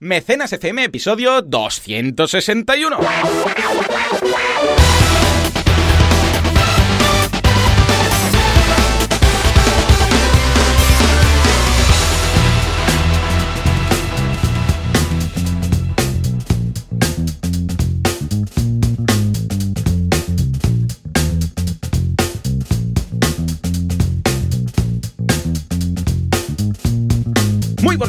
Mecenas FM, episodio 261.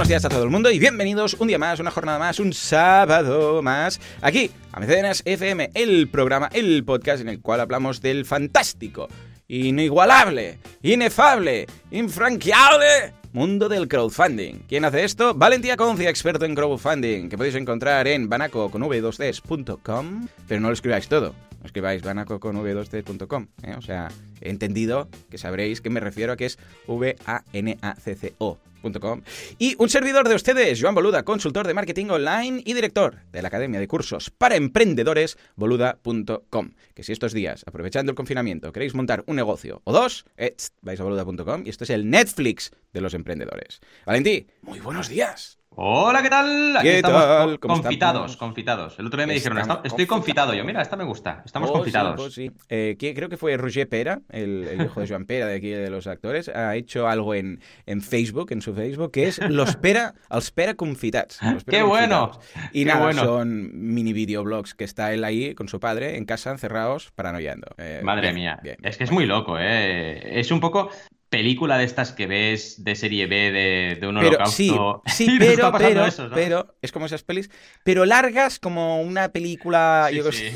Días a todo el mundo y bienvenidos un día más, una jornada más, un sábado más, aquí a Mecenas FM, el programa, el podcast en el cual hablamos del fantástico, inigualable, inefable, infranqueable mundo del crowdfunding. ¿Quién hace esto? Valentía Concia, experto en crowdfunding, que podéis encontrar en banaco con v2ds.com, pero no lo escribáis todo. No escribáis banaco con v2ds.com, ¿eh? o sea, he entendido que sabréis que me refiero a que es V-A-N-A-C-C-O. .com. Y un servidor de ustedes, Joan Boluda, consultor de marketing online y director de la Academia de Cursos para Emprendedores, boluda.com. Que si estos días, aprovechando el confinamiento, queréis montar un negocio o dos, eh, vais a boluda.com y esto es el Netflix de los emprendedores. Valentí, muy buenos días. Hola, ¿qué tal? Aquí ¿Qué estamos tal? con- ¿Cómo confitados, estamos? confitados. El otro día me dijeron, Estamos "Está- estoy confitado. Yo, mira, esta me gusta. Estamos Oh, confitados. sí, oh, sí. Eh, que- creo que fue Roger Pera, el, el hijo de Joan Pera de aquí de los actores, ha hecho algo en, en Facebook, en su Facebook, que es los Pera, els Pera confitats. los Pera ¡Qué bueno! confitados. Y ¡Qué nada, bueno! son mini videoblogs que está él ahí con su padre en casa encerrados paranoiando. Eh, Madre bien, mía. bien. Es que es muy loco, ¿eh? Es un poco película de estas que ves de serie B de, de un Pero holocausto. sí, Y pero, pero, eso, ¿no? pero, es como esas pelis, pero largas como una película, Sí, yo sí. sé,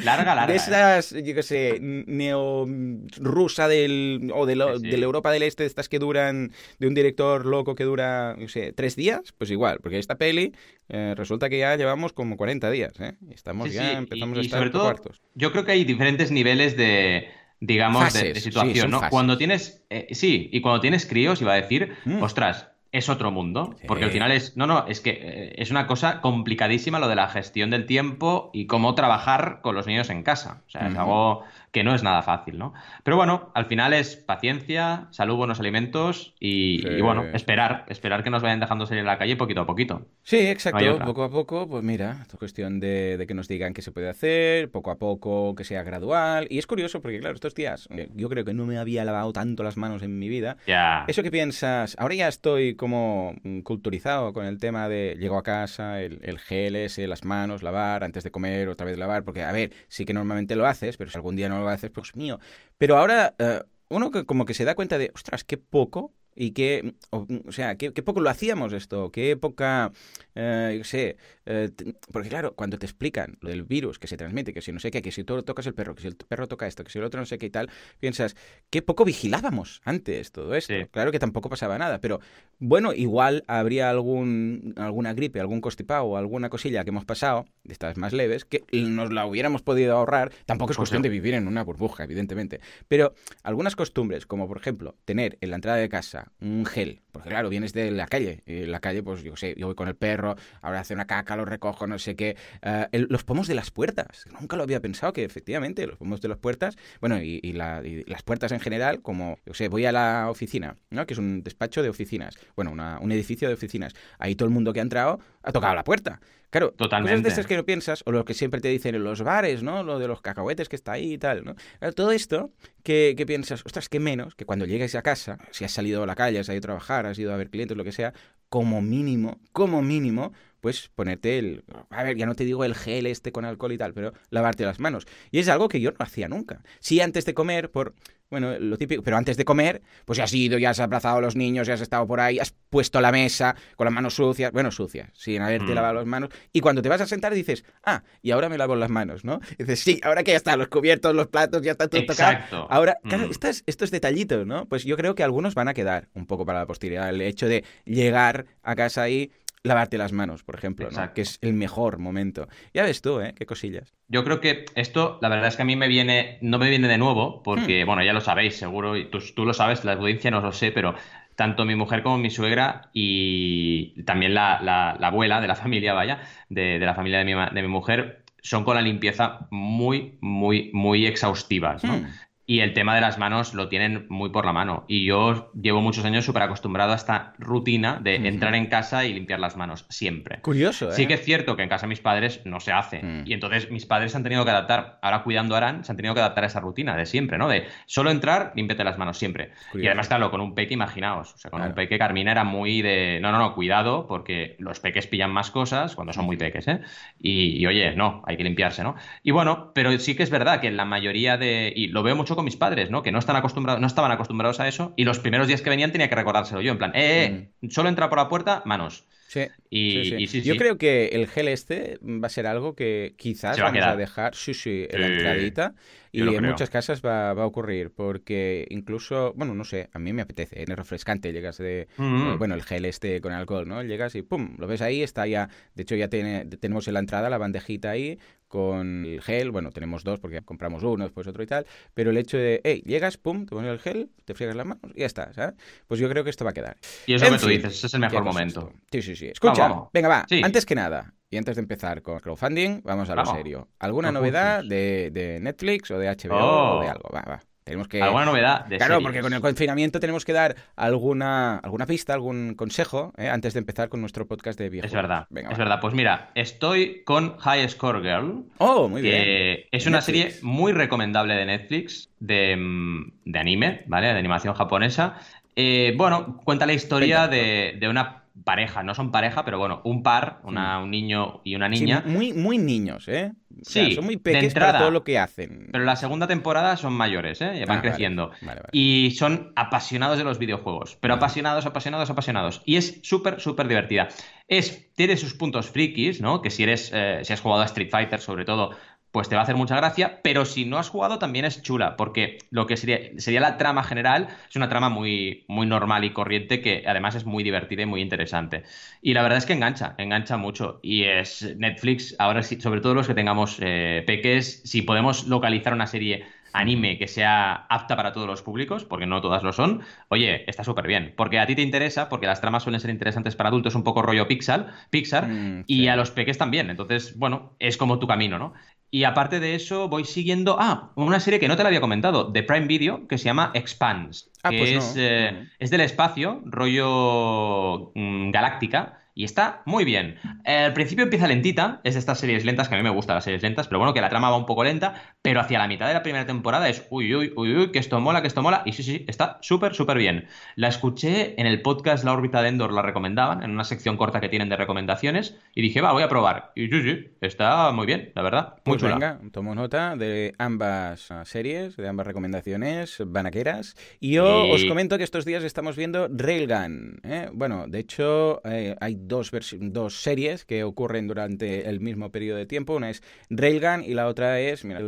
Larga, larga. de ¿eh? esas, yo qué sé, neo-rusa del, o de, lo- de la Europa del Este, estas que duran, de un director loco que dura, yo sé, tres días, pues igual, porque esta peli eh, resulta que ya llevamos como 40 días, ¿eh? Y Estamos ya, empezamos y, a y estar sobre todo, cuartos. yo creo que hay diferentes niveles de, digamos, de- sí, situación, son ¿no? fases. Cuando tienes, eh, sí, y cuando tienes críos, iba a decir, Mm. ostras, es otro mundo, Sí. porque al final es, no, no, es que eh, es una cosa complicadísima lo de la gestión del tiempo y cómo trabajar con los niños en casa. O sea, es algo que no es nada fácil, ¿no? Pero bueno, al final es paciencia, salud, buenos alimentos y, Sí. y bueno, esperar, esperar que nos vayan dejando salir a la calle poquito a poquito. Sí, exacto. No poco a poco, pues mira, es cuestión de, de que nos digan qué se puede hacer, poco a poco, que sea gradual. Y es curioso porque, claro, estos días eh, yo creo que no me había lavado tanto las manos en mi vida. Ya. Eso que piensas, ahora ya estoy como mm, culturizado con el tema de llego a casa, el, el gel ese, las manos, lavar, antes de comer, otra vez lavar, porque a ver, sí que normalmente lo haces, pero si algún día no lo haces, pues mío. Pero ahora eh, uno que como que se da cuenta de, ostras, qué poco y qué, o, sea, qué, poco lo hacíamos esto, qué poca, eh, yo sé, eh, porque claro, cuando te explican lo del virus que se transmite, que si no sé qué, que si tú tocas el perro, que si el perro toca esto, que si el otro no sé qué y tal, piensas, qué poco vigilábamos antes todo esto. Sí. Claro que tampoco pasaba nada, pero bueno, igual habría algún, alguna gripe, algún constipado o alguna cosilla que hemos pasado, de estas más leves, que nos la hubiéramos podido ahorrar. Tampoco es cuestión de vivir en una burbuja, evidentemente. Pero algunas costumbres, como por ejemplo tener en la entrada de casa un gel, porque claro, vienes de la calle, y en la calle, pues yo sé, yo voy con el perro, ahora hace una caca, lo recojo, no sé qué. Eh, el- los pomos de las puertas, nunca lo había pensado que efectivamente los pomos de las puertas, bueno, y, y la- y las puertas en general, como, yo qué sé, voy a la oficina, ¿no? Que es un despacho de oficinas, bueno, una- un edificio de oficinas. Ahí todo el mundo que ha entrado ha tocado la puerta. Claro, cosas Totalmente. de estas que no piensas, o lo que siempre te dicen en los bares, ¿no? Lo de los cacahuetes que está ahí y tal, todo esto que, que piensas, ostras, que menos, que cuando llegues a casa, si has salido a la calle, has ido a trabajar, has ido a ver clientes, lo que sea, como mínimo, como mínimo, pues ponerte el... A ver, ya no te digo el gel este con alcohol y tal, pero lavarte las manos. Y es algo que yo no hacía nunca. Sí, antes de comer, por... Bueno, lo típico, pero antes de comer, pues ya has ido, ya has abrazado a los niños, ya has estado por ahí, has puesto la mesa con las manos sucias, bueno, sucias, sin haberte Mm. lavado las manos, y cuando te vas a sentar dices, ah, y ahora me lavo las manos, ¿no? Y dices, sí, ahora que ya están los cubiertos, los platos, ya está todo tocado. Exacto. Ahora, claro, Mm. estas- estos detallitos, ¿no? Pues yo creo que algunos van a quedar un poco para la posteridad. El hecho de llegar a casa y lavarte las manos, por ejemplo, ¿no? Que es el mejor momento. Ya ves tú, ¿eh? Qué cosillas. Yo creo que esto, la verdad es que a mí me viene, no me viene de nuevo, Hmm. porque, bueno, ya lo sabéis, seguro, y tú, tú lo sabes, la audiencia no lo sé, pero tanto mi mujer como mi suegra y también la, la- la abuela de la familia, vaya, de, de la familia de mi, de mi mujer, son con la limpieza muy, muy, muy exhaustivas, ¿no? Hmm. Y el tema de las manos lo tienen muy por la mano. Y yo llevo muchos años súper acostumbrado a esta rutina de entrar en casa y limpiar las manos, siempre. Curioso, ¿eh? Sí que es cierto que en casa de mis padres no se hace. Mm. Y entonces mis padres se han tenido que adaptar, ahora cuidando a Aran, se han tenido que adaptar a esa rutina de siempre, ¿no? De solo entrar, límpiate las manos siempre. Y además, claro, con un peque, imaginaos. O sea, con Claro. un peque Carmina era muy de, no, no, no, cuidado, porque los peques pillan más cosas cuando son muy peques, ¿eh? Y, y, oye, no, hay que limpiarse, ¿no? Y bueno, pero sí que es verdad que la mayoría de, y lo veo mucho con mis padres, ¿no? Que no están acostumbrados, no estaban acostumbrados a eso, y los primeros días que venían tenía que recordárselo yo, en plan, eh, eh, solo entra por la puerta, manos. Sí. Y, Sí, sí. y Yo creo que el gel este va a ser algo que quizás va a vamos a dejar, sí, sí, en la entradita. Y en creo. muchas casas va, va a ocurrir, porque incluso, bueno, no sé, a mí me apetece, en el refrescante llegas de, Mm. eh, bueno, el gel este con alcohol, ¿no? Llegas y pum, lo ves ahí, está ya, de hecho ya tiene, tenemos en la entrada la bandejita ahí con el gel, bueno, tenemos dos porque compramos uno, después otro y tal, pero el hecho de, hey, llegas, pum, te pones el gel, te friegas las manos y ya está, ¿sabes? Pues yo creo que esto va a quedar. Y eso En que tú dices, ese es el ¿Qué mejor momento. esto? Sí, sí, sí. Escucha, Vamos, vamos. venga, va. Sí. Antes que nada, y antes de empezar con crowdfunding, vamos a lo Vamos. serio. ¿Alguna novedad de, de Netflix o de HBO Oh. o de algo? Va, va. Tenemos que... ¿Alguna novedad de Claro, series? porque con el confinamiento tenemos que dar alguna, alguna pista, algún consejo ¿eh? antes de empezar con nuestro podcast de viejos. Es verdad, Venga, es va. verdad. Pues mira, estoy con High Score Girl, Oh, muy bien. que es una Netflix. serie muy recomendable de Netflix, de, mm, de anime, ¿vale? De animación japonesa. Eh, bueno, cuenta la historia de, de una pareja, no son pareja, pero bueno, un par, una- un niño y una. Sí, niña. muy, muy niños, ¿eh? O sea, Sí, son muy pequeños para todo lo que hacen. Pero la segunda temporada son mayores, ¿eh? Ah, van vale, creciendo. vale, vale. Y son apasionados de los videojuegos. Pero apasionados, apasionados, apasionados. Y es súper, súper divertida. Es, tiene sus puntos frikis, ¿no? Que si eres, eh, si has jugado a Street Fighter, sobre todo, pues te va a hacer mucha gracia. Pero si no has jugado, también es chula. Porque lo que sería, sería la trama general es una trama muy, muy normal y corriente que además es muy divertida y muy interesante. Y la verdad es que engancha, engancha mucho. Y es Netflix, ahora sí, sobre todo los que tengamos eh, peques, si podemos localizar una serie anime que sea apta para todos los públicos, porque no todas lo son, oye, está súper bien. Porque a ti te interesa, porque las tramas suelen ser interesantes para adultos, un poco rollo Pixar, Pixar Mm, y sí. a los peques también. Entonces, bueno, es como tu camino, ¿no? Y aparte de eso, voy siguiendo. Ah, una serie que no te la había comentado, de Prime Video, que se llama Expanse. Ah, que pues no. es, eh, es del espacio, rollo mm, galáctica. Y está muy bien. Eh, al principio empieza lentita, es de estas series lentas, que a mí me gustan las series lentas, pero bueno, que la trama va un poco lenta, pero hacia la mitad de la primera temporada es uy, uy, uy, uy, que esto mola, que esto mola, y sí, sí, está súper, súper bien. La escuché en el podcast La órbita de Endor, la recomendaban, en una sección corta que tienen de recomendaciones, y dije, va, voy a probar. Y sí, sí, está muy bien, la verdad, muy Pues chula. venga, tomo nota de ambas ah, series, de ambas recomendaciones banaqueras. Y yo Y- os comento que estos días estamos viendo Railgun. ¿eh? Bueno, de hecho, eh, hay dos, dos series que ocurren durante el mismo periodo de tiempo. Una es Railgun y la otra es. Mira.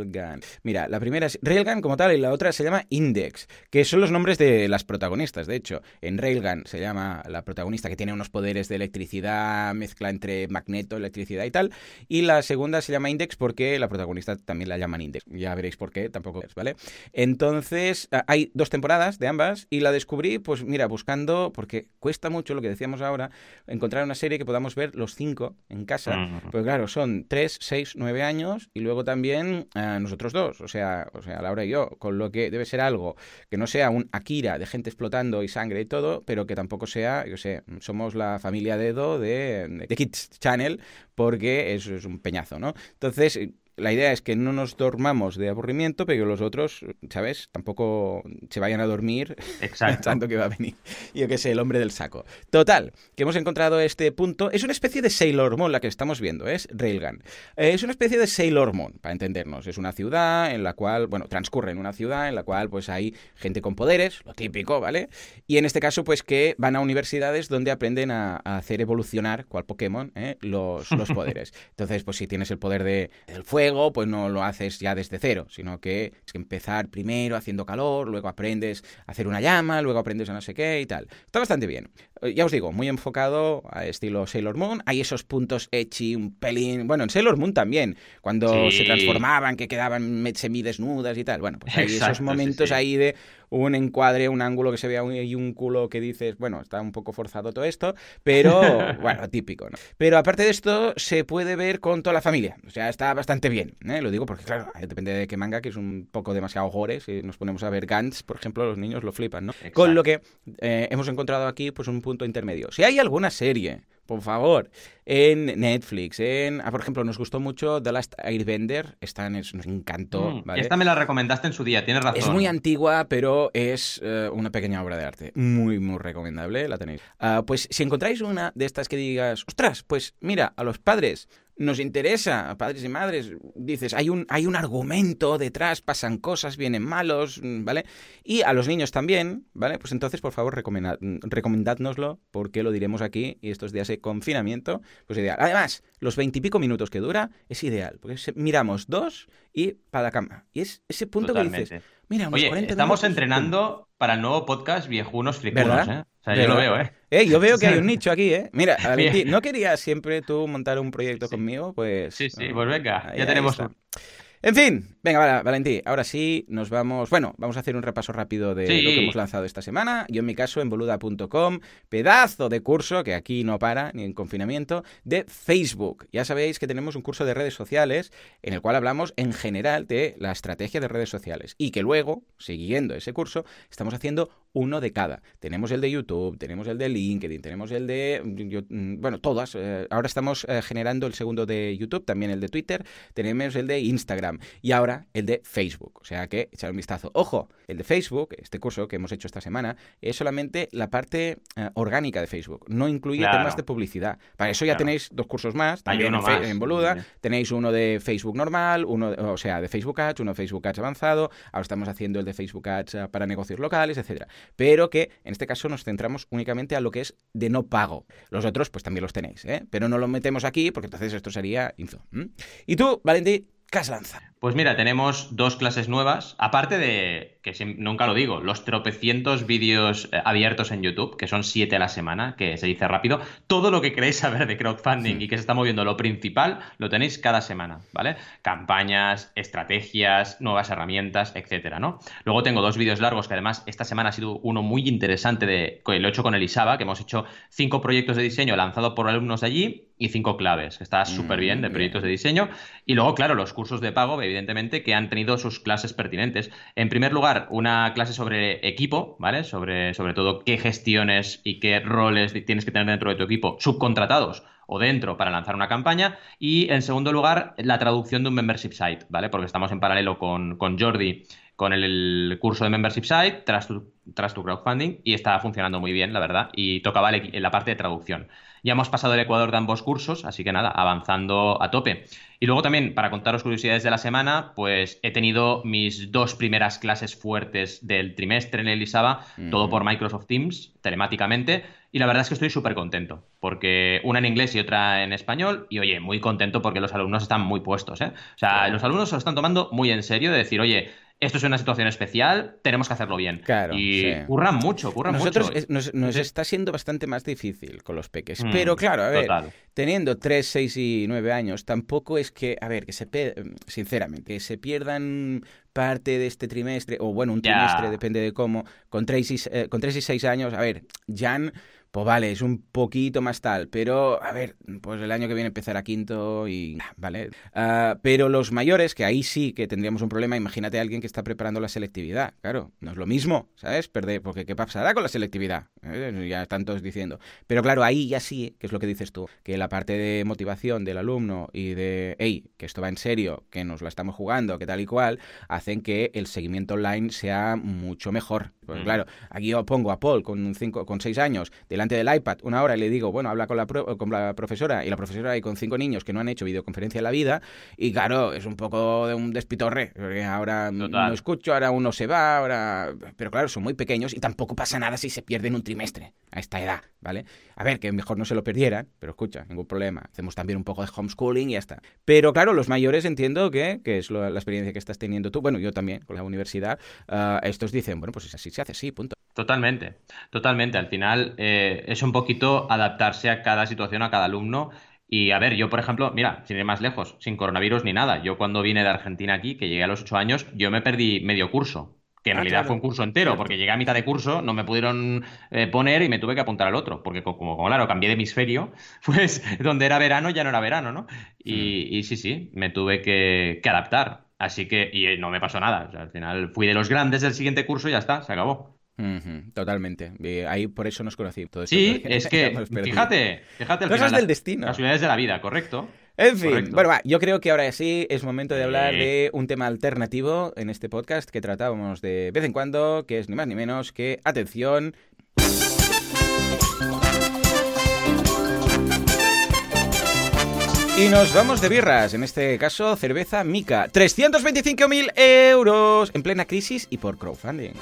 Mira, la primera es Railgun como tal y la otra se llama Index, que son los nombres de las protagonistas. De hecho, en Railgun se llama la protagonista que tiene unos poderes de electricidad, mezcla entre magneto, electricidad y tal. Y la segunda se llama Index porque la protagonista también la llaman Index. Ya veréis por qué, tampoco es, ¿vale? Entonces, ah, hay dos temporadas de ambas y la descubrí, pues mira, buscando, porque cuesta mucho lo que decíamos ahora, encontrar una serie que podamos ver los cinco en casa. Mm. Pues claro, son tres, seis, nueve años y luego también ah, nosotros dos, o sea, o sea, Laura y yo, con lo que debe ser algo que no sea un Akira de gente explotando y sangre y todo, pero que tampoco sea, yo sé, somos la familia Dedo de, de Kids Channel, porque eso es un peñazo, ¿no? Entonces, la idea es que no nos dormamos de aburrimiento, pero que los otros, ¿sabes? Tampoco se vayan a dormir Exacto. pensando que va a venir, yo qué sé, el hombre del saco. Total, que hemos encontrado este punto. Es una especie de Sailor Moon la que estamos viendo, es Railgun. Eh, es una especie de Sailor Moon, para entendernos. Es una ciudad en la cual, bueno, transcurre en una ciudad en la cual pues hay gente con poderes, lo típico, ¿vale? Y en este caso, pues que van a universidades donde aprenden a, a hacer evolucionar, cual Pokémon, ¿eh? los, los poderes. Entonces, pues si tienes el poder de, del fuego, pues no lo haces ya desde cero, sino que es que empezar primero haciendo calor, luego aprendes a hacer una llama, luego aprendes a no sé qué y tal. Está bastante bien. Eh, Ya os digo, muy enfocado a estilo Sailor Moon. Hay esos puntos ecchi, un pelín. Bueno, en Sailor Moon también, cuando Sí. se transformaban, que quedaban semidesnudas y tal. Bueno, pues hay Exacto, esos sí, momentos sí. ahí de un encuadre, un ángulo que se vea un- y un culo que dices, bueno, está un poco forzado todo esto, pero bueno, típico, ¿no? Pero aparte de esto, se puede ver con toda la familia. O sea, está bastante bien. Bien. ¿eh? Lo digo porque, claro, depende de qué manga, que es un poco demasiado gore. Si nos ponemos a ver Gantz, por ejemplo, los niños lo flipan, ¿no? Con lo que eh, hemos encontrado aquí pues un punto intermedio. Si hay alguna serie por favor, en Netflix, en, ah, por ejemplo, nos gustó mucho The Last Airbender, esta nos encantó. Mm, esta me la recomendaste en su día, tienes razón. Es muy antigua, pero es eh, una pequeña obra de arte, muy, muy recomendable, la tenéis. Ah, pues si encontráis una de estas que digas, ostras, pues mira, a los padres nos interesa, padres y madres, dices, hay un, hay un argumento detrás, pasan cosas, vienen malos, ¿vale? Y a los niños también, ¿vale? Pues entonces, por favor, recomendad, recomendádnoslo, porque lo diremos aquí, y estos días de confinamiento, pues ideal. Además, los veintipico minutos que dura es ideal, porque miramos dos y para la cama. Y es ese punto que dices, mira, unos Oye, estamos entrenando para el nuevo podcast Viejunos Fricunos, ¿eh? O sea, yo lo veo, ¿eh? ¿eh? Yo veo que hay un nicho aquí, ¿eh? Mira, Valentín, ¿no querías siempre tú montar un proyecto conmigo? Pues... Sí, sí, pues venga, ya tenemos... En fin, venga, Valentín, ahora sí nos vamos. Bueno, vamos a hacer un repaso rápido de lo que hemos lanzado esta semana. Yo, en mi caso, en boluda.com, pedazo de curso que aquí no para ni en confinamiento, de Facebook. Ya sabéis que tenemos un curso de redes sociales en el cual hablamos en general de la estrategia de redes sociales y que luego, siguiendo ese curso, estamos haciendo uno de cada. Tenemos el de YouTube, tenemos el de LinkedIn, tenemos el de. Mm, bueno, todas. Eh, ahora estamos eh, generando el segundo de YouTube, también el de Twitter, tenemos el de Instagram y ahora el de Facebook. O sea que echar un vistazo. Ojo, el de Facebook, este curso que hemos hecho esta semana, es solamente la parte eh, orgánica de Facebook. No incluye temas de publicidad. Para eso ya tenéis dos cursos más, también en, Boluda. Tenéis uno de Facebook normal, uno, o sea, de Facebook Ads, uno de Facebook Ads avanzado. Ahora estamos haciendo el de Facebook Ads para negocios locales, etcétera. Pero que en este caso nos centramos únicamente a lo que es de no pago. Los otros, pues también los tenéis, ¿eh? Pero no lo metemos aquí porque entonces esto sería info. Y tú, Valentín, ¿qué has lanzado? Pues mira, tenemos dos clases nuevas, aparte de, que nunca lo digo, los tropecientos vídeos eh, abiertos en YouTube, que son siete a la semana, que se dice rápido, todo lo que queréis saber de crowdfunding y que se está moviendo lo principal, lo tenéis cada semana, ¿vale? Campañas, estrategias, nuevas herramientas, etcétera, ¿no? Luego tengo dos vídeos largos, que además esta semana ha sido uno muy interesante, de, lo he hecho con Elisaba, que hemos hecho cinco proyectos de diseño lanzados por alumnos de allí y cinco claves, que está súper bien de mm, proyectos de diseño. Y luego, claro, los cursos de pago, evidentemente, que han tenido sus clases pertinentes. En primer lugar, una clase sobre equipo, ¿vale? Sobre, todo qué gestiones y qué roles tienes que tener dentro de tu equipo, subcontratados o dentro para lanzar una campaña. Y en segundo lugar, la traducción de un membership site, ¿vale? Porque estamos en paralelo con, Jordi con el, curso de membership site, tras tu, tras tu crowdfunding, y está funcionando muy bien, la verdad, y tocaba la parte de traducción. Ya hemos pasado el Ecuador de ambos cursos, así que nada, avanzando a tope. Y luego también, para contaros curiosidades de la semana, pues he tenido mis dos primeras clases fuertes del trimestre en el todo por Microsoft Teams, telemáticamente, y la verdad es que estoy súper contento, porque una en inglés y otra en español, y oye, muy contento porque los alumnos están muy puestos, ¿eh? O sea, los alumnos se lo están tomando muy en serio de decir, oye, esto es una situación especial, tenemos que hacerlo bien. Claro, y curran mucho, curran Nosotros mucho. nos, nos está siendo bastante más difícil con los peques. Mm, pero claro, a ver, teniendo 3, 6 y 9 años, tampoco es que, a ver, que se, sinceramente, que se pierdan parte de este trimestre, o bueno, un trimestre, depende de cómo, con 3 y, eh, con 3 y 6 años, a ver, Jan pues vale, es un poquito más tal, pero a ver, pues el año que viene empezará quinto y vale. Ah, pero los mayores, que ahí sí que tendríamos un problema, imagínate a alguien que está preparando la selectividad, claro, no es lo mismo, ¿sabes? Perder, porque ¿qué pasará con la selectividad? ¿Eh? Ya están todos diciendo. Pero claro, ahí ya sí, que es lo que dices tú, que la parte de motivación del alumno y de, hey, que esto va en serio, que nos la estamos jugando, que tal y cual, hacen que el seguimiento online sea mucho mejor. Pues claro, aquí yo pongo a Paul con cinco, con seis años delante del iPad una hora y le digo, bueno, habla con la, con la profesora y la profesora hay con cinco niños que no han hecho videoconferencia en la vida y claro, es un poco de un despitorre, porque ahora no escucho, ahora uno se va, ahora... Pero claro, son muy pequeños y tampoco pasa nada si se pierden un trimestre a esta edad, ¿vale? A ver, que mejor no se lo perdieran, pero escucha, ningún problema. Hacemos también un poco de homeschooling y ya está. Pero claro, los mayores entiendo que, que es la experiencia que estás teniendo tú, bueno, yo también con la universidad, uh, estos dicen, bueno, pues es así se hace así, punto. Totalmente, totalmente. Al final eh, es un poquito adaptarse a cada situación, a cada alumno. Y a ver, yo por ejemplo, mira, sin ir más lejos, sin coronavirus ni nada, yo cuando vine de Argentina aquí, que llegué a los ocho años, yo me perdí medio curso que en Ah, realidad claro. fue un curso entero, porque llegué a mitad de curso, no me pudieron eh, poner y me tuve que apuntar al otro, porque co- como, como, claro, cambié de hemisferio, pues donde era verano ya no era verano, ¿no? Y, y sí, sí, me tuve que, que adaptar. Así que, y eh, no me pasó nada. O sea, al final fui de los grandes del siguiente curso y ya está, se acabó. Totalmente. Eh, ahí por eso nos conocí. Todo Sí, es que, fíjate, fíjate Cosas del destino. Casualidades de la vida, correcto. En fin, Correcto. bueno, va, yo creo que ahora sí es momento de hablar Sí. de un tema alternativo en este podcast que tratábamos de vez en cuando, que es ni más ni menos que, atención, Y nos vamos de birras, en este caso cerveza Mica. 325.000 euros en plena crisis y por crowdfunding.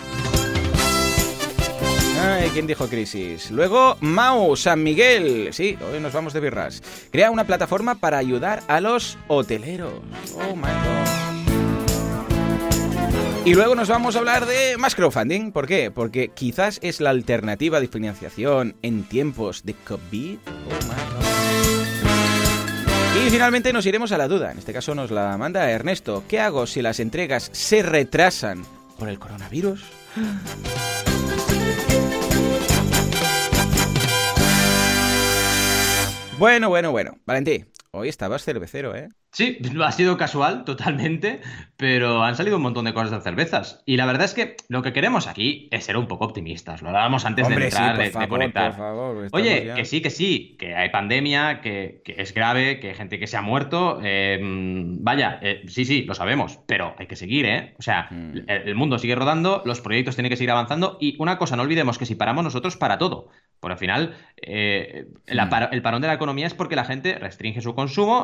¿Quién dijo crisis? Luego, Mau, San Miguel. Sí, hoy nos vamos de birras. Crea una plataforma para ayudar a los hoteleros. Oh my god. Y luego nos vamos a hablar de más crowdfunding. ¿Por qué? Porque quizás es la alternativa de financiación en tiempos de COVID. Oh my god. Y finalmente nos iremos a la duda. En este caso nos la manda Ernesto. ¿Qué hago si las entregas se retrasan por el coronavirus? Bueno, bueno, bueno. Valentí, hoy estabas cervecero, ¿eh? Sí, ha sido casual, totalmente, pero han salido un montón de cosas de cervezas. Y la verdad es que lo que queremos aquí es ser un poco optimistas. Lo hablábamos antes Hombre, de sí, entrar, por de, de favor, conectar. por favor, Oye, ya- que sí, que sí, que hay pandemia, que, que es grave, que hay gente que se ha muerto. eh, vaya, eh, sí, sí, lo sabemos, pero hay que seguir, ¿eh? O sea, Mm. el, el mundo sigue rodando, los proyectos tienen que seguir avanzando y una cosa, no olvidemos que si paramos nosotros, para todo. Por al final, eh, la Mm. el parón de la economía es porque la gente restringe su consumo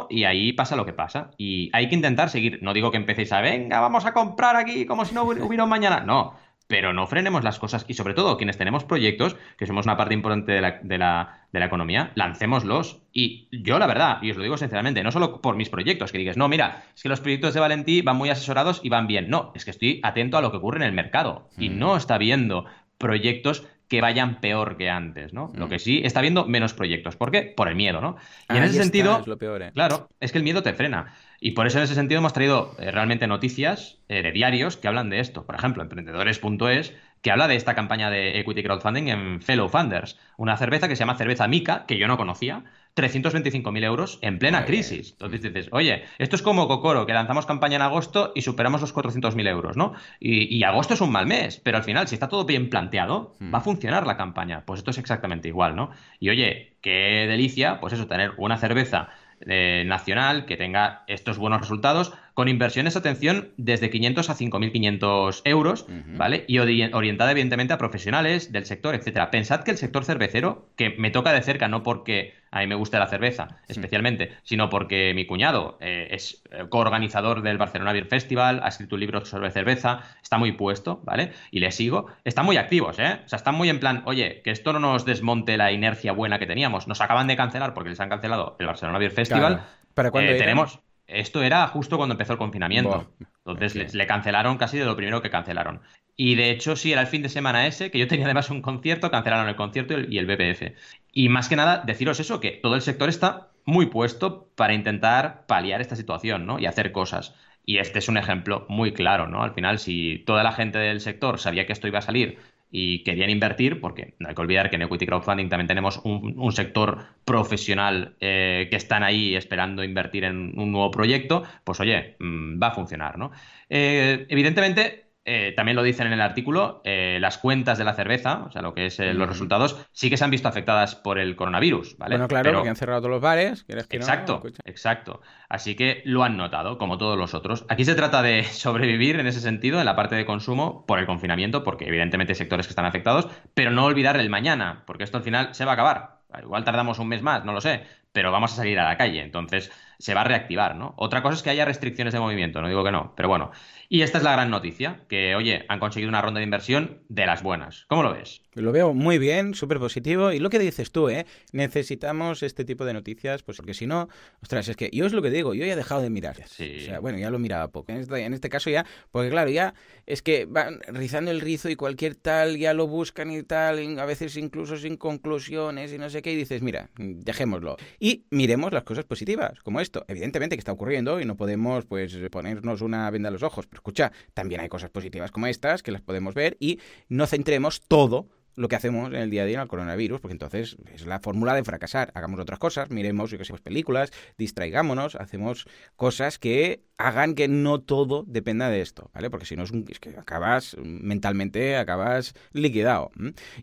y ahí pasa lo que pasa. Y hay que intentar seguir. No digo que empecéis a, venga, vamos a comprar aquí como si no hubi- hubiera un mañana. No, pero no frenemos las cosas. Y sobre todo, quienes tenemos proyectos, que somos una parte importante de la, de la, de la economía, lancémoslos. Y yo, la verdad, y os lo digo sinceramente, no solo por mis proyectos, que digas, no, mira, es que los proyectos de Valentí van muy asesorados y van bien. No, es que estoy atento a lo que ocurre en el mercado. Y Mm. no está viendo proyectos que vayan peor que antes, ¿no? Lo Mm. que sí está viendo menos proyectos. ¿Por qué? Por el miedo, ¿no? Y en ese está, sentido, es lo peor, ¿eh? Claro, es que el miedo te frena. Y por eso en ese sentido hemos traído eh, realmente noticias eh, de diarios que hablan de esto. Por ejemplo, emprendedores.es, que habla de esta campaña de equity crowdfunding en Fellow Funders. Una cerveza que se llama cerveza Mica, que yo no conocía, 325.000 euros en plena crisis. Entonces dices, oye, esto es como Cocoro, que lanzamos campaña en agosto y superamos los 400.000 euros, ¿no? Y, y agosto es un mal mes, pero al final, si está todo bien planteado, Hmm. va a funcionar la campaña. Pues esto es exactamente igual, ¿no? Y oye, qué delicia, pues eso, tener una cerveza eh, nacional que tenga estos buenos resultados con inversiones, atención, desde 500 a 5.500 euros. ¿vale? Y ori- orientada evidentemente a profesionales del sector, etcétera. Pensad que el sector cervecero, que me toca de cerca, no porque a mí me guste la cerveza especialmente, sino porque mi cuñado eh, es eh, coorganizador del Barcelona Beer Festival, ha escrito un libro sobre cerveza, está muy puesto, ¿vale? Y le sigo. Están muy activos, ¿eh? O sea, están muy en plan, oye, que esto no nos desmonte la inercia buena que teníamos. Nos acaban de cancelar porque les han cancelado el Barcelona Beer Festival. Claro. ¿Para cuándo Eh, tenemos. Esto era justo cuando empezó el confinamiento. Entonces le, le cancelaron casi de lo primero que cancelaron. Y de hecho, sí, era el fin de semana ese, que yo tenía además un concierto, cancelaron el concierto y el, BBF. Y más que nada, deciros eso, que todo el sector está muy puesto para intentar paliar esta situación, ¿no? Y hacer cosas. Y este es un ejemplo muy claro, ¿no? Al final, si toda la gente del sector sabía que esto iba a salir y querían invertir, porque no hay que olvidar que en Equity Crowdfunding también tenemos un, sector profesional eh, que están ahí esperando invertir en un nuevo proyecto, pues oye, mm, va a funcionar, ¿no? Eh, evidentemente, eh, también lo dicen en el artículo, eh, las cuentas de la cerveza, o sea, lo que es eh, los resultados, sí que se han visto afectadas por el coronavirus, ¿vale? Bueno, claro, Pero- porque han cerrado todos los bares. ¿quieres que? Exacto, exacto. Así que lo han notado, como todos los otros. Aquí se trata de sobrevivir en ese sentido, en la parte de consumo, por el confinamiento, porque evidentemente hay sectores que están afectados, pero no olvidar el mañana, porque esto al final se va a acabar. Igual tardamos un mes más, no lo sé, pero vamos a salir a la calle, entonces se va a reactivar, ¿no? Otra cosa es que haya restricciones de movimiento, no digo que no, pero bueno. Y esta es la gran noticia, que, oye, han conseguido una ronda de inversión de las buenas. ¿Cómo lo ves? Lo veo muy bien, súper positivo. Y lo que dices tú, ¿eh? Necesitamos este tipo de noticias, pues porque si no, ostras, es que yo es lo que digo, yo ya he dejado de mirar. Sí. O sea, bueno, ya lo miraba poco. En este, en este caso ya, porque claro, ya es que van rizando el rizo y cualquier tal, ya lo buscan y tal, y a veces incluso sin conclusiones y no sé qué, y dices, mira, dejémoslo. Y miremos las cosas positivas, como esta. Esto. Evidentemente que está ocurriendo y no podemos pues ponernos una venda a los ojos, pero escucha, también hay cosas positivas como estas que las podemos ver y no centremos todo lo que hacemos en el día a día en el coronavirus, porque entonces es la fórmula de fracasar. Hagamos otras cosas, miremos, yo que pues, películas, distraigámonos, hacemos cosas que hagan que no todo dependa de esto, ¿vale? Porque si no es, un, es que acabas mentalmente, acabas liquidado.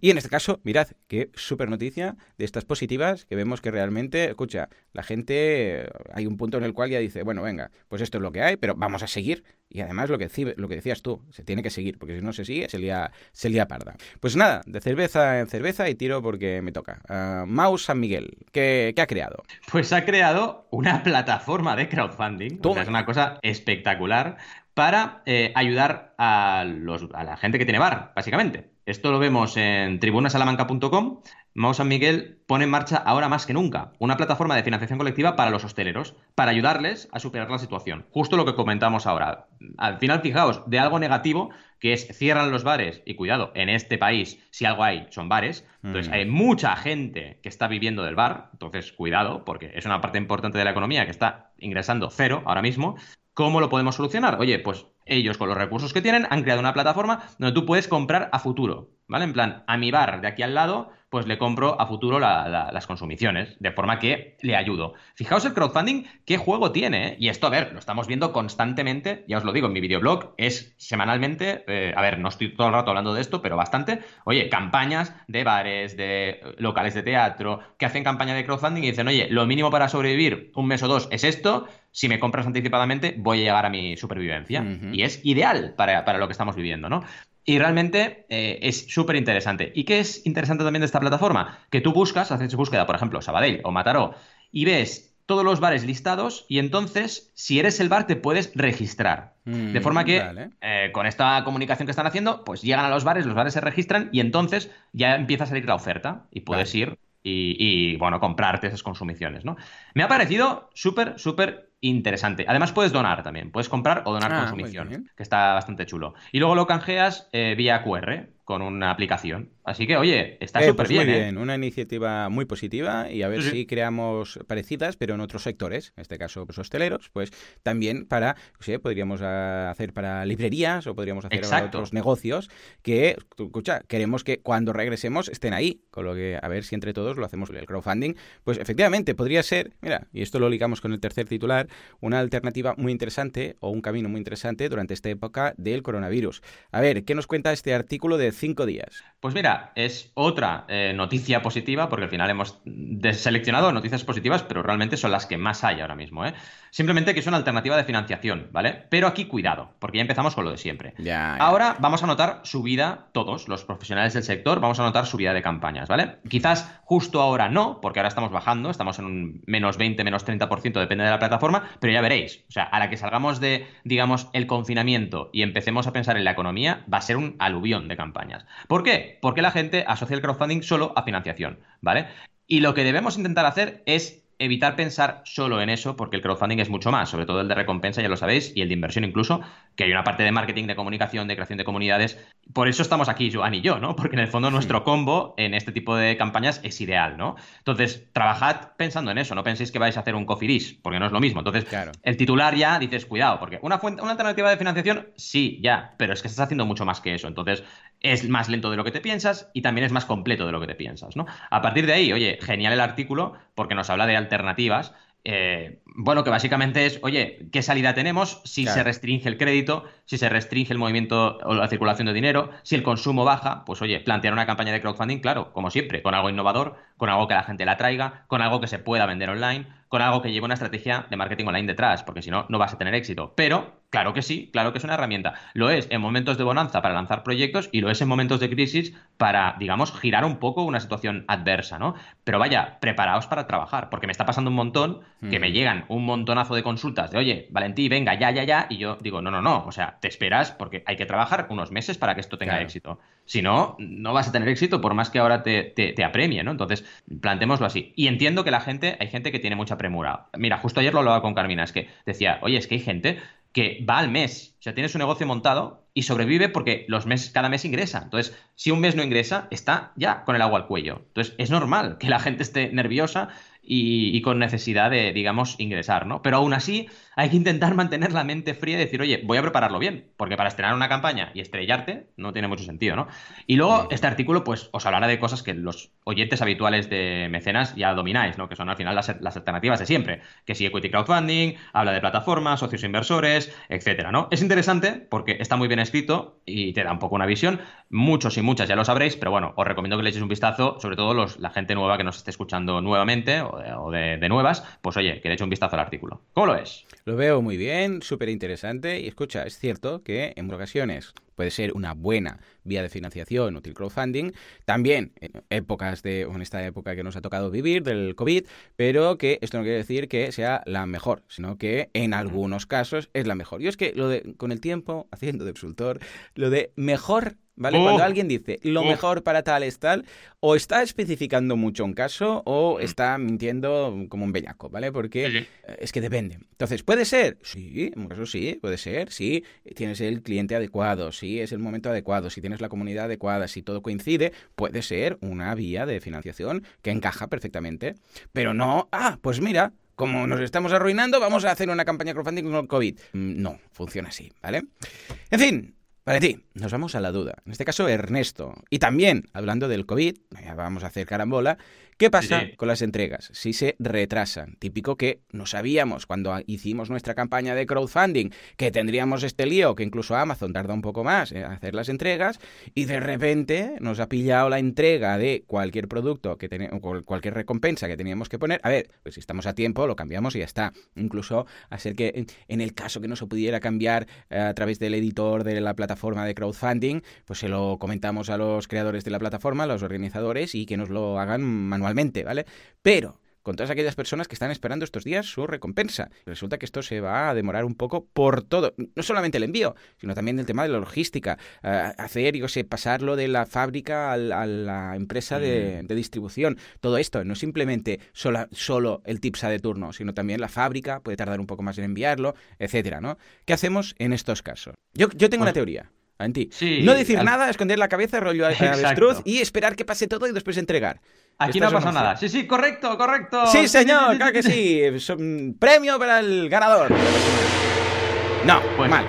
Y en este caso, mirad, qué súper noticia de estas positivas que vemos que realmente, escucha, la gente, hay un punto en el cual ya dice, bueno, venga, pues esto es lo que hay, pero vamos a seguir y además lo que, lo que decías tú, se tiene que seguir, porque si no se sigue, se lía, se lía parda. Pues nada, de cerveza en cerveza y tiro porque me toca. Uh, Maus San Miguel, ¿qué, ha creado? Pues ha creado una plataforma de crowdfunding, es una cosa espectacular, para eh, ayudar a, los, a la gente que tiene bar, básicamente. Esto lo vemos en tribunasalamanca.com. Mau San Miguel pone en marcha ahora más que nunca una plataforma de financiación colectiva para los hosteleros, para ayudarles a superar la situación. Justo lo que comentamos ahora. Al final, fijaos, de algo negativo, que es cierran los bares, y cuidado, en este país, si algo hay, son bares. Entonces, mm. hay mucha gente que está viviendo del bar, entonces cuidado, porque es una parte importante de la economía que está ingresando cero ahora mismo. ¿Cómo lo podemos solucionar? Oye, pues ellos con los recursos que tienen han creado una plataforma donde tú puedes comprar a futuro, ¿vale? En plan, a mi bar de aquí al lado, pues le compro a futuro las consumiciones, de forma que le ayudo. Fijaos el crowdfunding, qué juego tiene, ¿eh? Y esto, a ver, lo estamos viendo constantemente, ya os lo digo, en mi videoblog es semanalmente, eh, a ver, no estoy todo el rato hablando de esto, pero bastante, oye, campañas de bares, de locales de teatro, que hacen campaña de crowdfunding y dicen, oye, lo mínimo para sobrevivir un mes o dos es esto, si me compras anticipadamente, voy a llegar a mi supervivencia. Y es ideal para, para, lo que estamos viviendo, ¿no? Y realmente eh, es súper interesante. ¿Y qué es interesante también de esta plataforma? Que tú buscas, haces búsqueda, por ejemplo, Sabadell o Mataró, y ves todos los bares listados y entonces, si eres el bar, te puedes registrar. de forma que, eh, con esta comunicación que están haciendo, pues llegan a los bares, los bares se registran y entonces ya empieza a salir la oferta y puedes ir y, bueno, comprarte esas consumiciones, ¿no? Me ha parecido súper, súper interesante. Además puedes donar también, puedes comprar o donar ah, consumición, que está bastante chulo. Y luego lo canjeas eh, vía QR con una aplicación. Así que, oye, está eh, súper pues bien. Muy ¿eh? bien, una iniciativa muy positiva y a ver si creamos parecidas, pero en otros sectores, en este caso pues, hosteleros, pues también para, sé, podríamos hacer para librerías o podríamos hacer para otros negocios que, escucha, queremos que cuando regresemos estén ahí, con lo que a ver si entre todos lo hacemos el crowdfunding. Pues efectivamente, podría ser, mira, y esto lo ligamos con el tercer titular, una alternativa muy interesante o un camino muy interesante durante esta época del coronavirus. A ver, ¿qué nos cuenta este artículo de cinco días? Pues mira, es otra eh, noticia positiva, porque al final hemos seleccionado noticias positivas, pero realmente son las que más hay ahora mismo. ¿eh? Simplemente que es una alternativa de financiación, ¿vale? Pero aquí cuidado, porque ya empezamos con lo de siempre. Ahora vamos a notar subida, todos los profesionales del sector, vamos a notar subida de campañas, ¿vale? Quizás justo ahora no, porque ahora estamos bajando, estamos en un menos 20, menos 30%, depende de la plataforma, pero ya veréis, o sea, a la que salgamos de, digamos, el confinamiento y empecemos a pensar en la economía, va a ser un aluvión de campañas. ¿Por qué? Porque la gente asocia el crowdfunding solo a financiación, ¿vale? Y lo que debemos intentar hacer es evitar pensar solo en eso, porque el crowdfunding es mucho más, sobre todo el de recompensa, ya lo sabéis, y el de inversión incluso, que hay una parte de marketing, de comunicación, de creación de comunidades. Por eso estamos aquí, Joan y yo, ¿no? Porque en el fondo nuestro combo en este tipo de campañas es ideal, ¿no? Entonces, trabajad pensando en eso, no penséis que vais a hacer un coffee dish, porque no es lo mismo. Entonces, claro. el titular ya dices, cuidado, porque una, fuente, una alternativa de financiación, sí, ya, pero es que estás haciendo mucho más que eso. Entonces, es más lento de lo que te piensas y también es más completo de lo que te piensas, ¿no? A partir de ahí, oye, genial el artículo porque nos habla de alternativas. Eh, bueno, que básicamente es, oye, ¿qué salida tenemos si se restringe el crédito, si se restringe el movimiento o la circulación de dinero, si el consumo baja? Pues oye, plantear una campaña de crowdfunding, claro, como siempre, con algo innovador, con algo que la gente la traiga, con algo que se pueda vender online, con algo que lleve una estrategia de marketing online detrás, porque si no, no vas a tener éxito. Pero, claro que sí, claro que es una herramienta. Lo es en momentos de bonanza para lanzar proyectos y lo es en momentos de crisis para, digamos, girar un poco una situación adversa, ¿no? Pero vaya, preparaos para trabajar, porque me está pasando un montón que me llegan un montonazo de consultas de, oye, Valentí, venga, ya, ya, ya, y yo digo, no, no, no, o sea, te esperas porque hay que trabajar unos meses para que esto tenga éxito. Si no, no vas a tener éxito por más que ahora te, te, apremie, ¿no? Entonces, plantémoslo así. Y entiendo que la gente, hay gente que tiene mucha premura. Mira, justo ayer lo hablaba con Carmina, es que decía, oye, es que hay gente que va al mes, o sea, tiene su negocio montado y sobrevive porque los meses, cada mes ingresa. Entonces, si un mes no ingresa, está ya con el agua al cuello. Entonces, es normal que la gente esté nerviosa y, con necesidad de, digamos, ingresar, ¿no? Pero aún así hay que intentar mantener la mente fría y decir, oye, voy a prepararlo bien, porque para estrenar una campaña y estrellarte no tiene mucho sentido, ¿no? Y luego este artículo, pues, os hablará de cosas que los oyentes habituales de mecenas ya domináis, ¿no? Que son al final las, alternativas de siempre, que si equity crowdfunding, habla de plataformas, socios inversores, etcétera, ¿no? Es interesante porque está muy bien escrito y te da un poco una visión. Muchos y muchas ya lo sabréis, pero bueno, os recomiendo que le echéis un vistazo, sobre todo los, la gente nueva que nos esté escuchando nuevamente o de, nuevas, pues oye, que le eche un vistazo al artículo. ¿Cómo lo ves? Lo veo muy bien, súper interesante. Y escucha, es cierto que en ocasiones puede ser una buena vía de financiación, útil crowdfunding, también en épocas de, en esta época que nos ha tocado vivir del COVID, pero que esto no quiere decir que sea la mejor, sino que en algunos casos es la mejor. Yo es que lo de, con el tiempo, haciendo de consultor, lo de mejor ¿Vale? Cuando alguien dice lo mejor para tal es tal, o está especificando mucho un caso o está mintiendo como un bellaco, ¿vale? Porque es que depende. Entonces, ¿puede ser? Sí, en un caso sí, puede ser. Si tienes el cliente adecuado, si es el momento adecuado, si tienes la comunidad adecuada, si todo coincide, puede ser una vía de financiación que encaja perfectamente. Pero no, ah, pues mira, como nos estamos arruinando, vamos a hacer una campaña crowdfunding con COVID. Mm, no, funciona así, ¿vale? En fin, para ti, nos vamos a la duda. En este caso, Ernesto. Y también, hablando del COVID, vamos a hacer carambola, ¿Qué pasa con las entregas? Si se retrasan. Típico que no sabíamos cuando hicimos nuestra campaña de crowdfunding que tendríamos este lío, que incluso Amazon tarda un poco más en hacer las entregas, y de repente nos ha pillado la entrega de cualquier producto, que cualquier recompensa que teníamos que poner. A ver, pues si estamos a tiempo, lo cambiamos y ya está. Incluso hacer que en el caso que no se pudiera cambiar eh, a través del editor de la plataforma de crowdfunding, pues se lo comentamos a los creadores de la plataforma, a los organizadores, y que nos lo hagan manualmente ¿vale? Pero con todas aquellas personas que están esperando estos días su recompensa. Resulta que esto se va a demorar un poco por todo, no solamente el envío, sino también el tema de la logística, eh, hacer, yo sé, pasarlo de la fábrica a la, empresa de, distribución. Todo esto no simplemente solo el TIPSA de turno, sino también la fábrica puede tardar un poco más en enviarlo, etcétera, ¿no? ¿Qué hacemos en estos casos? Yo, yo tengo una teoría. En ti. no decir nada, esconder la cabeza, rollo avestruz y esperar que pase todo y después entregar. Aquí no pasa nada. Sí, sí, correcto, correcto. Sí, señor, claro que sí. Premio para el ganador. No, pues mal.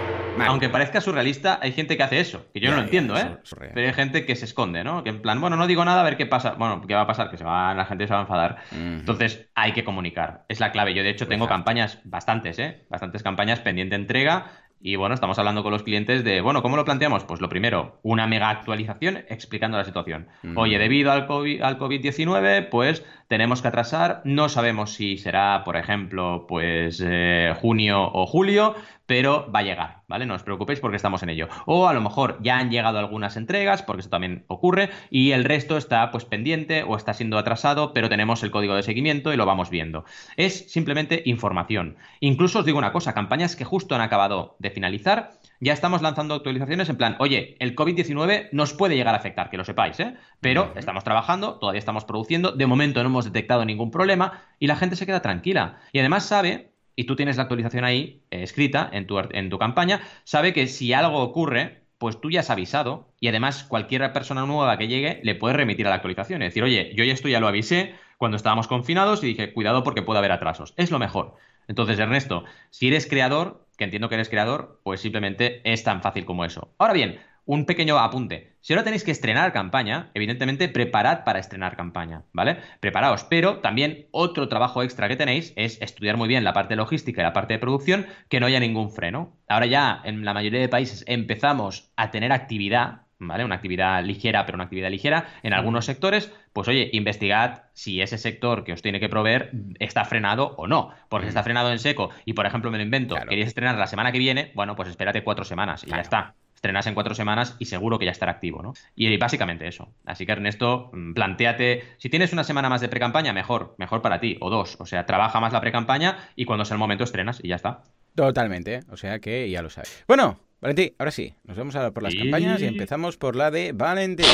Aunque parezca surrealista, hay gente que hace eso, que yo no lo entiendo, ¿eh? Pero hay gente que se esconde, ¿no? Que en plan, bueno, no digo nada, a ver qué pasa. Bueno, ¿qué va a pasar? Que se va, la gente se va a enfadar. Entonces, hay que comunicar. Es la clave. Yo, de hecho, tengo campañas, bastantes, ¿eh? Bastantes campañas pendiente entrega y bueno, estamos hablando con los clientes de, bueno, ¿cómo lo planteamos? Pues lo primero, una mega actualización explicando la situación. Mm. Oye, debido al COVID, al COVID-19, pues tenemos que atrasar, no sabemos si será, por ejemplo, pues eh, junio o julio, pero va a llegar, ¿vale? No os preocupéis porque estamos en ello. O a lo mejor ya han llegado algunas entregas, porque eso también ocurre, y el resto está pues pendiente o está siendo atrasado, pero tenemos el código de seguimiento y lo vamos viendo. Es simplemente información. Incluso os digo una cosa, campañas que justo han acabado de finalizar, ya estamos lanzando actualizaciones en plan, oye, el COVID-19 nos puede llegar a afectar, que lo sepáis, ¿eh? Pero estamos trabajando, todavía estamos produciendo, de momento no hemos detectado ningún problema y la gente se queda tranquila. Y además sabe y tú tienes la actualización ahí eh, escrita en tu, en tu campaña, sabe que si algo ocurre, pues tú ya has avisado y además cualquier persona nueva que llegue le puede remitir a la actualización y decir, oye, yo ya esto ya lo avisé cuando estábamos confinados y dije, cuidado porque puede haber atrasos. Es lo mejor. Entonces, Ernesto, si eres creador, que entiendo que eres creador, pues simplemente es tan fácil como eso. Ahora bien, un pequeño apunte. Si ahora tenéis que estrenar campaña, evidentemente preparad para estrenar campaña, ¿vale? Preparaos, pero también otro trabajo extra que tenéis es estudiar muy bien la parte logística y la parte de producción, que no haya ningún freno. Ahora ya en la mayoría de países empezamos a tener actividad, ¿vale? Una actividad ligera, pero una actividad ligera en algunos sectores, pues oye, investigad si ese sector que os tiene que proveer está frenado o no. Porque si está frenado en seco y, por ejemplo, me lo invento, queréis estrenar la semana que viene, bueno, pues espérate cuatro semanas y ya está estrenas en cuatro semanas y seguro que ya estará activo, ¿no? Y básicamente eso. Así que Ernesto, mm, planteate, si tienes una semana más de pre-campaña, mejor, mejor para ti, o dos. O sea, trabaja más la pre-campaña y cuando sea el momento estrenas y ya está. Totalmente, o sea que ya lo sabes. Bueno, Valentín, ahora sí, nos vamos a por las campañas y empezamos por la de Valentín.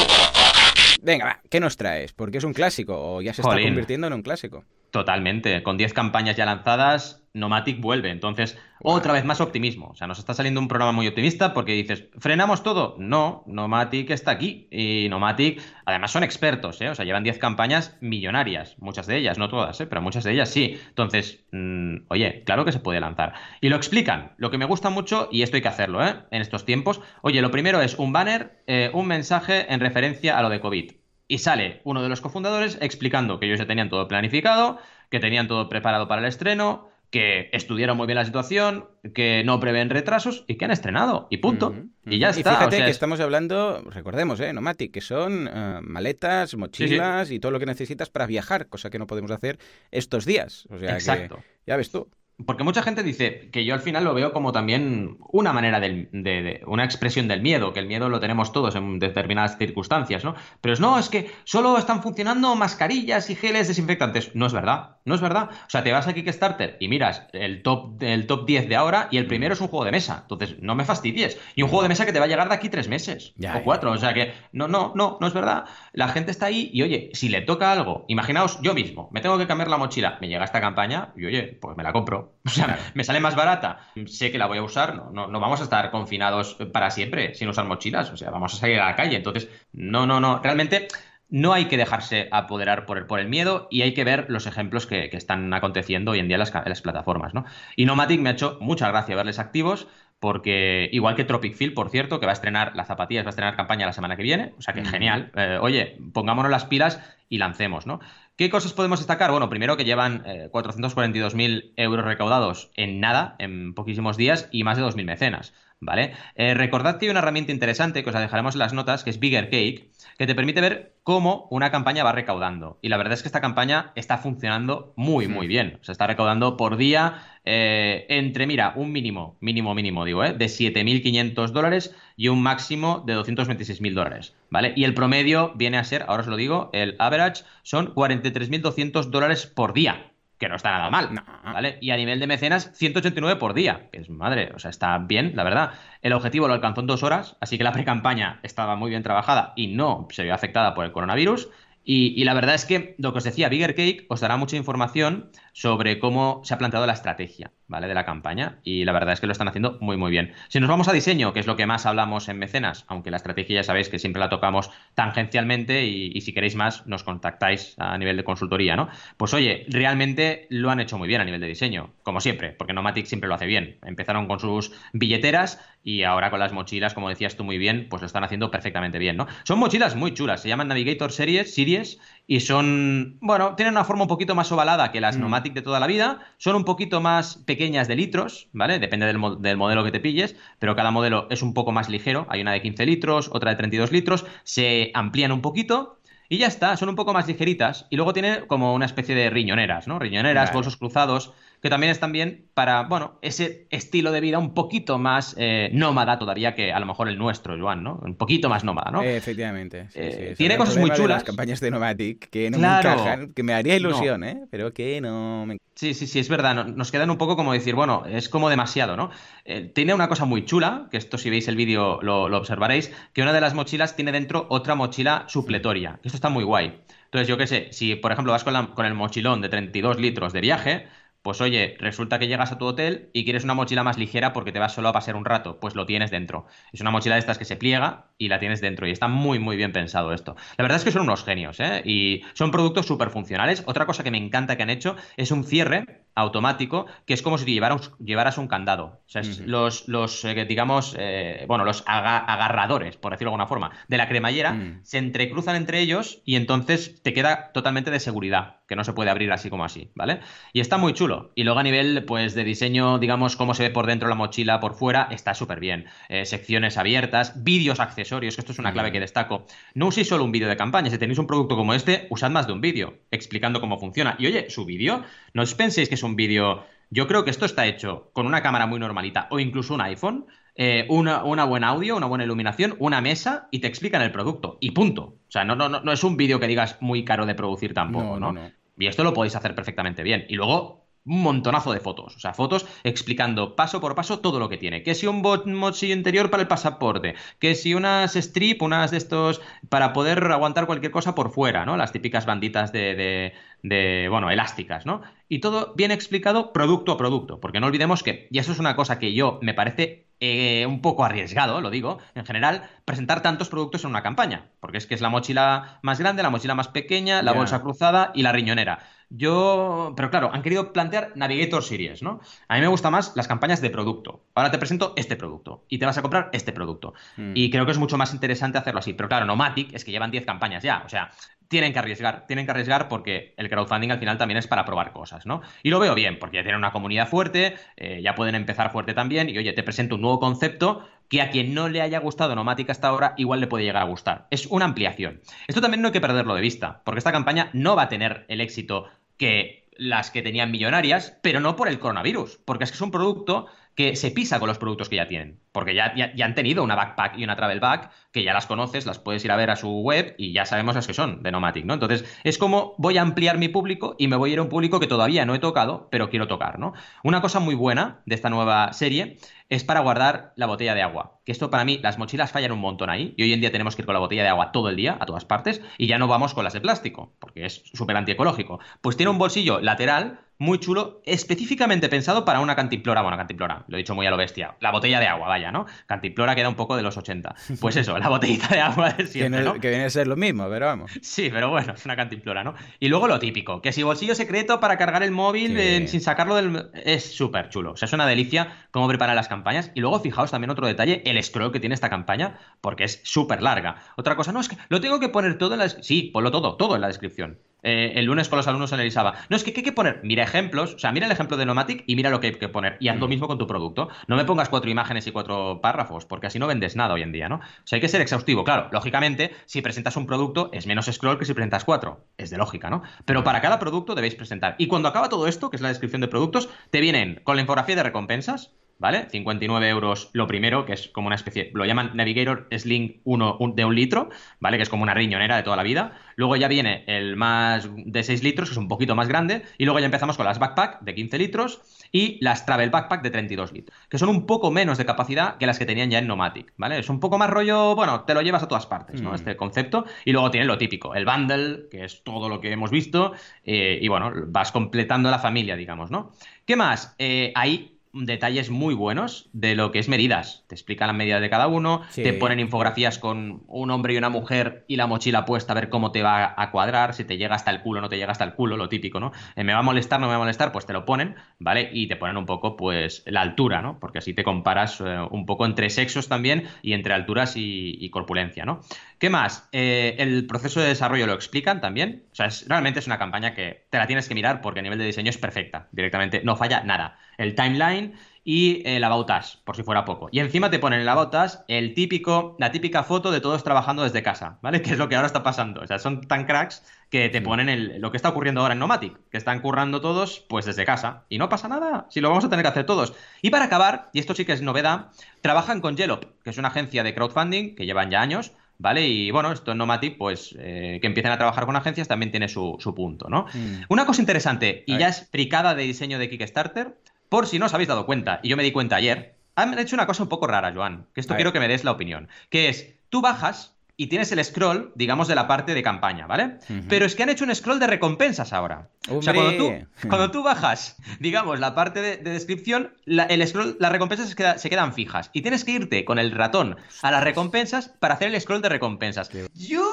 Venga, va, ¿qué nos traes? Porque es un clásico o ya se está convirtiendo en un clásico. Totalmente. Con 10 campañas ya lanzadas, Nomatic vuelve. Entonces, otra vez más optimismo. O sea, nos está saliendo un programa muy optimista porque dices, ¿frenamos todo? No, Nomatic está aquí. Y Nomatic, además, son expertos, ¿eh? O sea, llevan 10 campañas millonarias. Muchas de ellas, no todas, ¿eh? Pero muchas de ellas sí. Entonces, mm, oye, claro que se puede lanzar. Y lo explican. Lo que me gusta mucho, y esto hay que hacerlo, ¿eh? En estos tiempos. Oye, lo primero es un banner, eh, un mensaje en referencia a lo de COVID y sale uno de los cofundadores explicando que ellos ya tenían todo planificado, que tenían todo preparado para el estreno, que estudiaron muy bien la situación, que no prevén retrasos y que han estrenado. Y punto. Y ya está. Y fíjate que estamos hablando, recordemos, ¿eh? Nomatic, que son eh, maletas, mochilas y todo lo que necesitas para viajar, cosa que no podemos hacer estos días. O sea Exacto. ya ves tú. Porque mucha gente dice que yo al final lo veo como también una manera de, una expresión del miedo, que el miedo lo tenemos todos en determinadas circunstancias, ¿no? Pero es no, es que solo están funcionando mascarillas y geles desinfectantes. No es verdad, no es verdad. O sea, te vas a Kickstarter y miras el top, el top 10 de ahora y el primero es un juego de mesa. Entonces, no me fastidies. Y un juego de mesa que te va a llegar de aquí tres meses o cuatro. O sea que, no, no, no, no es verdad. La gente está ahí y oye, si le toca algo, imaginaos yo mismo, me tengo que cambiar la mochila, me llega esta campaña y oye, pues me la compro. O sea, me sale más barata, sé que la voy a usar, no, no, no, vamos a estar confinados para siempre sin usar mochilas, o sea, vamos a salir a la calle. Entonces, no, no, no, realmente no hay que dejarse apoderar por el, por el miedo y hay que ver los ejemplos que, están aconteciendo hoy en día en las, las, plataformas, ¿no? Y Nomatic me ha hecho mucha gracia verles activos porque igual que Tropic Field, por cierto, que va a estrenar las zapatillas, va a estrenar campaña la semana que viene, o sea que genial. Eh, oye, pongámonos las pilas y lancemos, ¿no? ¿Qué cosas podemos destacar? Bueno, primero que llevan 442.000 eh, euros recaudados en nada, en poquísimos días, y más de 2.000 mecenas, ¿vale? Eh, recordad que hay una herramienta interesante que os la dejaremos en las notas, que es Bigger Cake, que te permite ver cómo una campaña va recaudando. Y la verdad es que esta campaña está funcionando muy, muy bien. Se está recaudando por día eh, entre, mira, un mínimo, mínimo, mínimo, digo, ¿eh? de 7.500 dólares y un máximo de 226.000 dólares, ¿vale? Y el promedio viene a ser, ahora os lo digo, el average son 43.200 dólares por día que no está nada mal, ¿vale? Y a nivel de mecenas, 189 por día, que es madre, o sea, está bien, la verdad. El objetivo lo alcanzó en dos horas, así que la pre-campaña estaba muy bien trabajada y no se vio afectada por el coronavirus. Y, y, la verdad es que lo que os decía, Bigger Cake os dará mucha información sobre cómo se ha planteado la estrategia, De la campaña. Y la verdad es que lo están haciendo muy, muy bien. Si nos vamos a diseño, que es lo que más hablamos en Mecenas, aunque la estrategia ya sabéis que siempre la tocamos tangencialmente y, si queréis más, nos contactáis a nivel de consultoría, ¿no? Pues oye, realmente lo han hecho muy bien a nivel de diseño, como siempre, porque Nomatic siempre lo hace bien. Empezaron con sus billeteras y ahora con las mochilas, como decías tú muy bien, pues lo están haciendo perfectamente bien, ¿no? Son mochilas muy chulas, se llaman Navigator Series, Series y son, bueno, tienen una forma un poquito más ovalada que las mm. Nomatic de toda la vida, son un poquito más pequeñas de litros, ¿vale? Depende del, del, modelo que te pilles, pero cada modelo es un poco más ligero, hay una de 15 litros, otra de 32 litros, se amplían un poquito. Y ya está, son un poco más ligeritas. Y luego tiene como una especie de riñoneras, ¿no? Riñoneras, bolsos cruzados que también están bien para, bueno, ese estilo de vida un poquito más eh, nómada todavía que a lo mejor el nuestro, Joan, ¿no? Un poquito más nómada, ¿no? efectivamente. Eh, tiene cosas muy chulas. las campañas de Nomatic que no me encajan, que me haría ilusión, ¿eh? Pero que no me Sí, sí, sí, es verdad. Nos quedan un poco como decir, bueno, es como demasiado, ¿no? Eh, tiene una cosa muy chula, que esto si veis el vídeo lo, lo, observaréis, que una de las mochilas tiene dentro otra mochila supletoria. Esto está muy guay. Entonces, yo qué sé, si por ejemplo vas con, la, con el mochilón de 32 litros de viaje, pues oye, resulta que llegas a tu hotel y quieres una mochila más ligera porque te vas solo a pasar un rato, pues lo tienes dentro. Es una mochila de estas que se pliega y la tienes dentro y está muy muy bien pensado esto. La verdad es que son unos genios, ¿eh? Y son productos súper funcionales. Otra cosa que me encanta que han hecho es un cierre automático que es como si llevaras, llevaras un candado. O sea, los, los eh, digamos, eh, bueno, los agarradores, por decirlo de alguna forma, de la cremallera mm. se entrecruzan entre ellos y entonces te queda totalmente de seguridad, que no se puede abrir así como así, ¿vale? Y está muy chulo. Y luego a nivel pues, de diseño, digamos, cómo se ve por dentro la mochila, por fuera, está súper bien. Eh, secciones abiertas, vídeos accesorios, que esto es una clave que destaco. No uséis solo un vídeo de campaña, si tenéis un producto como este, usad más de un vídeo explicando cómo funciona. Y oye, su vídeo, no os penséis que es un vídeo... Yo creo que esto está hecho con una cámara muy normalita o incluso un iPhone, eh, una, una buena audio, una buena iluminación, una mesa y te explican el producto. Y punto. O sea, no, no, no es un vídeo que digas muy caro de producir tampoco, ¿no? Y esto lo podéis hacer perfectamente bien. Y luego un montonazo de fotos. O sea, fotos explicando paso por paso todo lo que tiene. Que si un bolsillo interior para el pasaporte, que si unas strip, unas de estos para poder aguantar cualquier cosa por fuera, ¿no? Las típicas banditas de, de, bueno, elásticas, ¿no? Y todo bien explicado producto a producto. Porque no olvidemos que, y eso es una cosa que yo me parece eh, un poco arriesgado, lo digo, en general, presentar tantos productos en una campaña. Porque es que es la mochila más grande, la mochila más pequeña, la bolsa cruzada y la riñonera. Yo, pero claro, han querido plantear Navigator Series, ¿no? A mí me gusta más las campañas de producto. Ahora te presento este producto y te vas a comprar este producto. Hmm. Y creo que es mucho más interesante hacerlo así. Pero claro, Nomatic es que llevan 10 campañas ya. O sea, tienen que arriesgar, tienen que arriesgar porque el crowdfunding al final también es para probar cosas, ¿no? Y lo veo bien, porque ya tienen una comunidad fuerte, eh, ya pueden empezar fuerte también, y oye, te presento un nuevo concepto que a quien no le haya gustado Nomatic hasta ahora, igual le puede llegar a gustar. Es una ampliación. Esto también no hay que perderlo de vista, porque esta campaña no va a tener el éxito que las que tenían millonarias, pero no por el coronavirus, porque es que es un producto que se pisa con los productos que ya tienen, porque ya, ya, han tenido una backpack y una travel bag que ya las conoces, las puedes ir a ver a su web y ya sabemos las que son de Nomatic, ¿no? Entonces, es como voy a ampliar mi público y me voy a ir a un público que todavía no he tocado, pero quiero tocar, ¿no? Una cosa muy buena de esta nueva serie es para guardar la botella de agua. Que esto para mí, las mochilas fallan un montón ahí. Y hoy en día tenemos que ir con la botella de agua todo el día, a todas partes, y ya no vamos con las de plástico, porque es súper antiecológico. Pues tiene un bolsillo lateral muy chulo, específicamente pensado para una cantimplora. Bueno, cantimplora, lo he dicho muy a lo bestia. La botella de agua, vaya, ¿no? Cantimplora queda un poco de los 80. Pues eso, la botellita de agua de siempre, que, viene a ser lo mismo, pero vamos. Sí, pero bueno, es una cantimplora, ¿no? Y luego lo típico, que si bolsillo secreto para cargar el móvil sin sacarlo del... Es súper chulo. O sea, es una delicia cómo preparar las campañas. Y luego fijaos también otro detalle, el scroll que tiene esta campaña, porque es súper larga. Otra cosa, no, es que lo tengo que poner todo en la... Sí, ponlo todo, todo en la descripción. Eh, el lunes con los alumnos analizaba. No, es que ¿qué hay que poner? Mira ejemplos, o sea, mira el ejemplo de Nomatic y mira lo que hay que poner. Y haz lo mm. mismo con tu producto. No me pongas cuatro imágenes y cuatro párrafos, porque así no vendes nada hoy en día, ¿no? O sea, hay que ser exhaustivo. Claro, lógicamente, si presentas un producto es menos scroll que si presentas cuatro. Es de lógica, ¿no? Pero para cada producto debéis presentar. Y cuando acaba todo esto, que es la descripción de productos, te vienen con la infografía de recompensas, ¿vale? 59 euros lo primero, que es como una especie, lo llaman Navigator Sling 1 de un litro, ¿vale? Que es como una riñonera de toda la vida. Luego ya viene el más de 6 litros, que es un poquito más grande. Y luego ya empezamos con las backpack de 15 litros y las Travel Backpack de 32 litros, que son un poco menos de capacidad que las que tenían ya en Nomatic, ¿vale? Es un poco más rollo, bueno, te lo llevas a todas partes, ¿no? Mm. Este concepto. Y luego tiene lo típico, el bundle, que es todo lo que hemos visto. Eh, y bueno, vas completando la familia, digamos, ¿no? ¿Qué más? Eh, ahí detalles muy buenos de lo que es medidas. Te explican las medidas de cada uno, te ponen infografías con un hombre y una mujer y la mochila puesta a ver cómo te va a cuadrar, si te llega hasta el culo, no te llega hasta el culo, lo típico, ¿no? Eh, me va a molestar, no me va a molestar, pues te lo ponen, ¿vale? Y te ponen un poco, pues, la altura, ¿no? Porque así te comparas eh, un poco entre sexos también y entre alturas y, corpulencia, ¿no? ¿Qué más? Eh, el proceso de desarrollo lo explican también. O sea, es, realmente es una campaña que te la tienes que mirar porque a nivel de diseño es perfecta. Directamente no falla nada el timeline y el About por si fuera poco. Y encima te ponen el About el típico, la típica foto de todos trabajando desde casa, ¿vale? Que es lo que ahora está pasando. O sea, son tan cracks que te ponen el, lo que está ocurriendo ahora en Nomatic, que están currando todos pues desde casa. Y no pasa nada, si lo vamos a tener que hacer todos. Y para acabar, y esto sí que es novedad, trabajan con Yelop, que es una agencia de crowdfunding que llevan ya años, ¿vale? Y bueno, esto en Nomatic, pues eh, que empiecen a trabajar con agencias también tiene su, punto, ¿no? Mm. Una cosa interesante, y ya explicada de diseño de Kickstarter, por si no os habéis dado cuenta, y yo me di cuenta ayer, han hecho una cosa un poco rara, Joan, que esto quiero que me des la opinión, que es, tú bajas y tienes el scroll, digamos, de la parte de campaña, ¿vale? Pero es que han hecho un scroll de recompensas ahora. O sea, cuando tú, cuando tú, bajas, digamos, la parte de, descripción, el scroll, las recompensas se, se, quedan fijas. Y tienes que irte con el ratón a las recompensas para hacer el scroll de recompensas. Yo...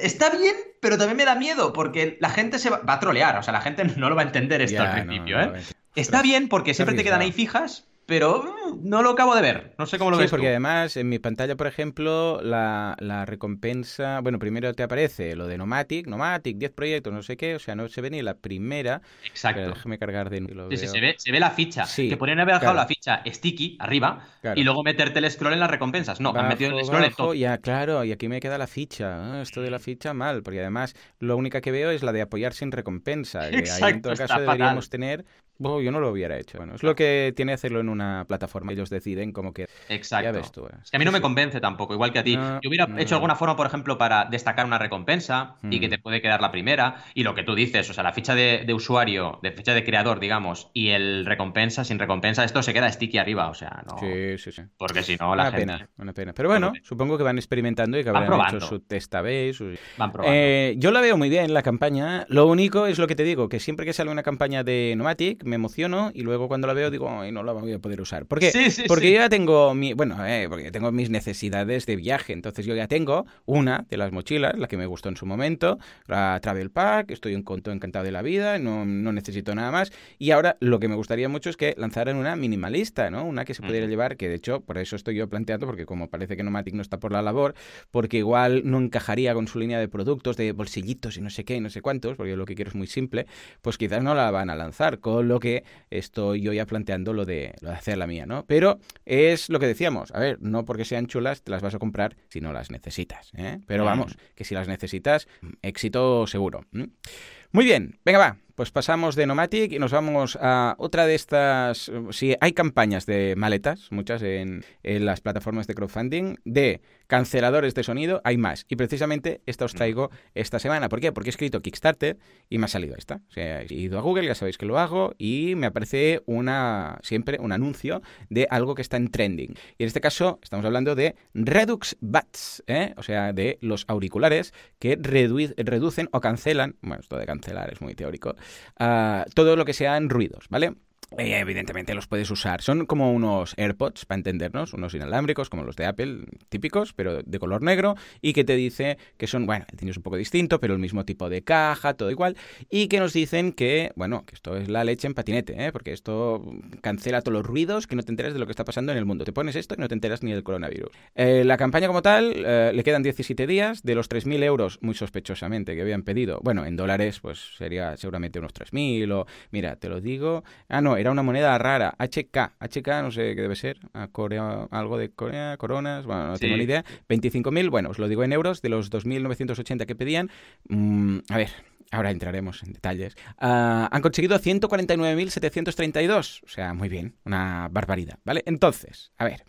Está bien, pero también me da miedo, porque la gente se va, a trolear. O sea, la gente no lo va a entender esto al principio, ¿eh? Está bien porque siempre te quedan ahí fijas, pero mm, no lo acabo de ver. No sé cómo lo ves. Sí, porque además en mi pantalla, por ejemplo, la, recompensa. Bueno, primero te aparece lo de Nomatic, Nomatic, 10 proyectos, no sé qué. O sea, no se ve ni la primera. Exacto. déjame cargar de sí, sí, se ve, se ve la ficha. Sí, que podrían haber dejado la ficha sticky arriba y luego meterte el scroll en las recompensas. No, han metido el scroll en todo. Ya, claro, y aquí me queda la ficha. Ah, esto de la ficha mal, porque además lo única que veo es la de apoyar sin recompensa. Que ahí en todo caso deberíamos tener Oh, yo no lo hubiera hecho. Bueno, es lo que tiene hacerlo en una plataforma. Ellos deciden como que. Exacto. Ya ves tú, eh. Es que a mí no me convence tampoco, igual que a ti. No, Yo hubiera no, hecho alguna forma, por ejemplo, para destacar una recompensa y que Mm. te puede quedar la primera. Y lo que tú dices, o sea, la ficha de, de usuario, de ficha de creador, digamos, y el recompensa, sin recompensa, esto se queda sticky arriba. O sea, no. Sí, sí, sí. Porque si no, la Una gente pena, una pena. Pero bueno, Bueno, supongo que van experimentando y que habrán hecho probando. su test A-B, sus- van probando. Eh, yo la veo muy bien la campaña. Lo único es lo que te digo, que siempre que sale una campaña de Nomatic me emociono y luego cuando la veo digo, ay, no la voy a poder usar. ¿Por qué? Sí, sí, porque sí. yo ya tengo mi, bueno, eh, porque tengo mis necesidades de viaje. Entonces yo ya tengo una de las mochilas, la que me gustó en su momento, la Travel Pack, estoy conto encantado de la vida, no, no necesito nada más. Y ahora lo que me gustaría mucho es que lanzaran una minimalista, ¿no? Una que se pudiera llevar, que de hecho por eso estoy yo planteando, porque como parece que Nomatic no está por la labor, porque igual no encajaría con su línea de productos, de bolsillitos y no sé qué y no sé cuántos, porque yo lo que quiero es muy simple, pues quizás no la van a lanzar, con lo que estoy yo ya planteando lo de, lo de hacer la mía, ¿no? Pero es lo que decíamos, a ver, no porque sean chulas te las vas a comprar si no las necesitas, ¿eh? Pero Mm. vamos, que si las necesitas, éxito seguro. Muy bien, venga va, pues pasamos de Nomatic y nos vamos a otra de estas, si hay campañas de maletas, muchas en, en las plataformas de crowdfunding, de canceladores de sonido, hay más. Y precisamente esta os traigo esta semana. ¿Por qué? Porque he escrito Kickstarter y me ha salido esta. O sea, he ido a Google, ya sabéis que lo hago, y me aparece una siempre un anuncio de algo que está en trending. Y en este caso estamos hablando de Redux Buds, ¿eh? o sea, de los auriculares que redu- reducen o cancelan, bueno, esto de cancelar es muy teórico, ah, todo lo que sean ruidos, ¿vale? Eh, evidentemente los puedes usar. Son como unos AirPods, para entendernos, unos inalámbricos, como los de Apple, típicos, pero de color negro, y que te dice que son, bueno, el diseño es un poco distinto, pero el mismo tipo de caja, todo igual, y que nos dicen que, bueno, que esto es la leche en patinete, ¿eh? porque esto cancela todos los ruidos, que no te enteras de lo que está pasando en el mundo. Te pones esto y no te enteras ni del coronavirus. Eh, la campaña como tal, eh, le quedan 17 días, de los 3.000 euros, muy sospechosamente, que habían pedido, bueno, en dólares, pues sería seguramente unos 3.000 o, mira, te lo digo, ah, no, era una moneda rara, HK, HK no sé qué debe ser, a Corea, algo de Corea, coronas, bueno, no Sí. tengo ni idea, 25.000, bueno, os lo digo en euros, de los 2.980 que pedían, mm, a ver, ahora entraremos en detalles, Ah, han conseguido 149.732, o sea, muy bien, una barbaridad, ¿vale? Entonces, a ver,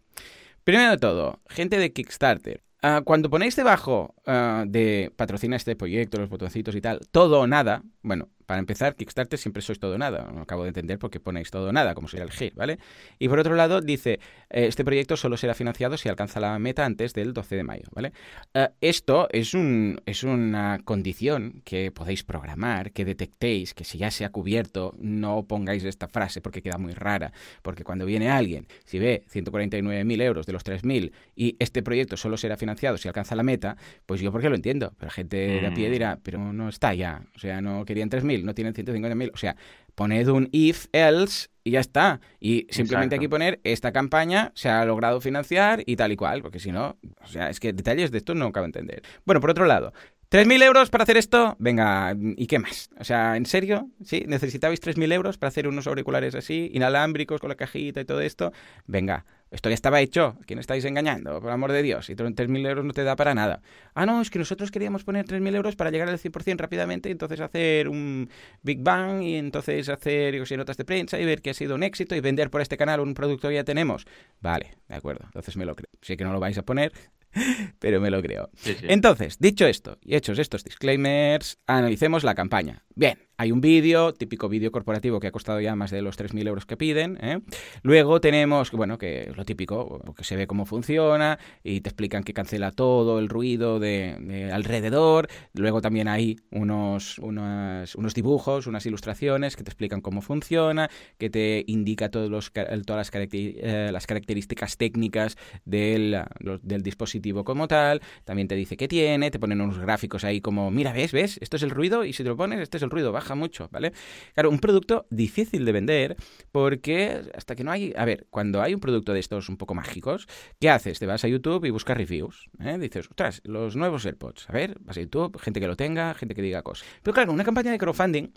primero de todo, gente de Kickstarter, ah, cuando ponéis debajo ah, de patrocina este proyecto, los botoncitos y tal, todo o nada, bueno, para empezar, Kickstarter siempre sois todo o nada. No acabo de entender por qué ponéis todo o nada, como sería el GIR, ¿vale? Y por otro lado, dice, eh, este proyecto solo será financiado si alcanza la meta antes del 12 de mayo, ¿vale? Eh, esto es, un, es una condición que podéis programar, que detectéis, que si ya se ha cubierto, no pongáis esta frase porque queda muy rara. Porque cuando viene alguien, si ve 149.000 euros de los 3.000 y este proyecto solo será financiado si alcanza la meta, pues yo porque lo entiendo. Pero gente de a pie Mm. dirá, pero no está ya. O sea, no querían 3.000, no tienen 150.000. O sea, poned un if, else y ya está. Y simplemente Exacto. aquí poner esta campaña se ha logrado financiar y tal y cual, porque si no, o sea, es que detalles de esto no acabo de entender. Bueno, por otro lado, ¿3.000 euros para hacer esto? Venga, ¿y qué más? O sea, ¿en serio? ¿Sí? ¿Necesitabais 3.000 euros para hacer unos auriculares así, inalámbricos con la cajita y todo esto? Venga, esto ya estaba hecho. ¿A quién estáis engañando? Por amor de Dios. Y 3.000 euros no te da para nada. Ah, no, es que nosotros queríamos poner 3.000 euros para llegar al 100% rápidamente y entonces hacer un Big Bang y entonces hacer yo qué sé, notas de prensa y ver que ha sido un éxito y vender por este canal un producto que ya tenemos. Vale, de acuerdo. Entonces me lo creo. Sé que no lo vais a poner, pero me lo creo. Sí, sí. Entonces, dicho esto y hechos estos disclaimers, analicemos la campaña. Bien, hay un vídeo, típico vídeo corporativo que ha costado ya más de los 3.000 euros que piden. ¿eh? Luego tenemos, bueno, que es lo típico, que se ve cómo funciona y te explican que cancela todo el ruido de, de alrededor. Luego también hay unos, unas- unos dibujos, unas ilustraciones que te explican cómo funciona, que te indica todos los, todas eh, las características técnicas del, del dispositivo como tal. También te dice qué tiene, te ponen unos gráficos ahí como, mira, ves, ves, esto es el ruido y si te lo pones, este es el ruido, baja mucho, ¿vale? Claro, un producto difícil de vender porque hasta que no hay, a ver, cuando hay un producto de estos un poco mágicos, ¿qué haces? Te vas a YouTube y buscas reviews, ¿eh? Dices, ostras, los nuevos AirPods, a ver, vas a YouTube, gente que lo tenga, gente que diga cosas. Pero claro, una campaña de crowdfunding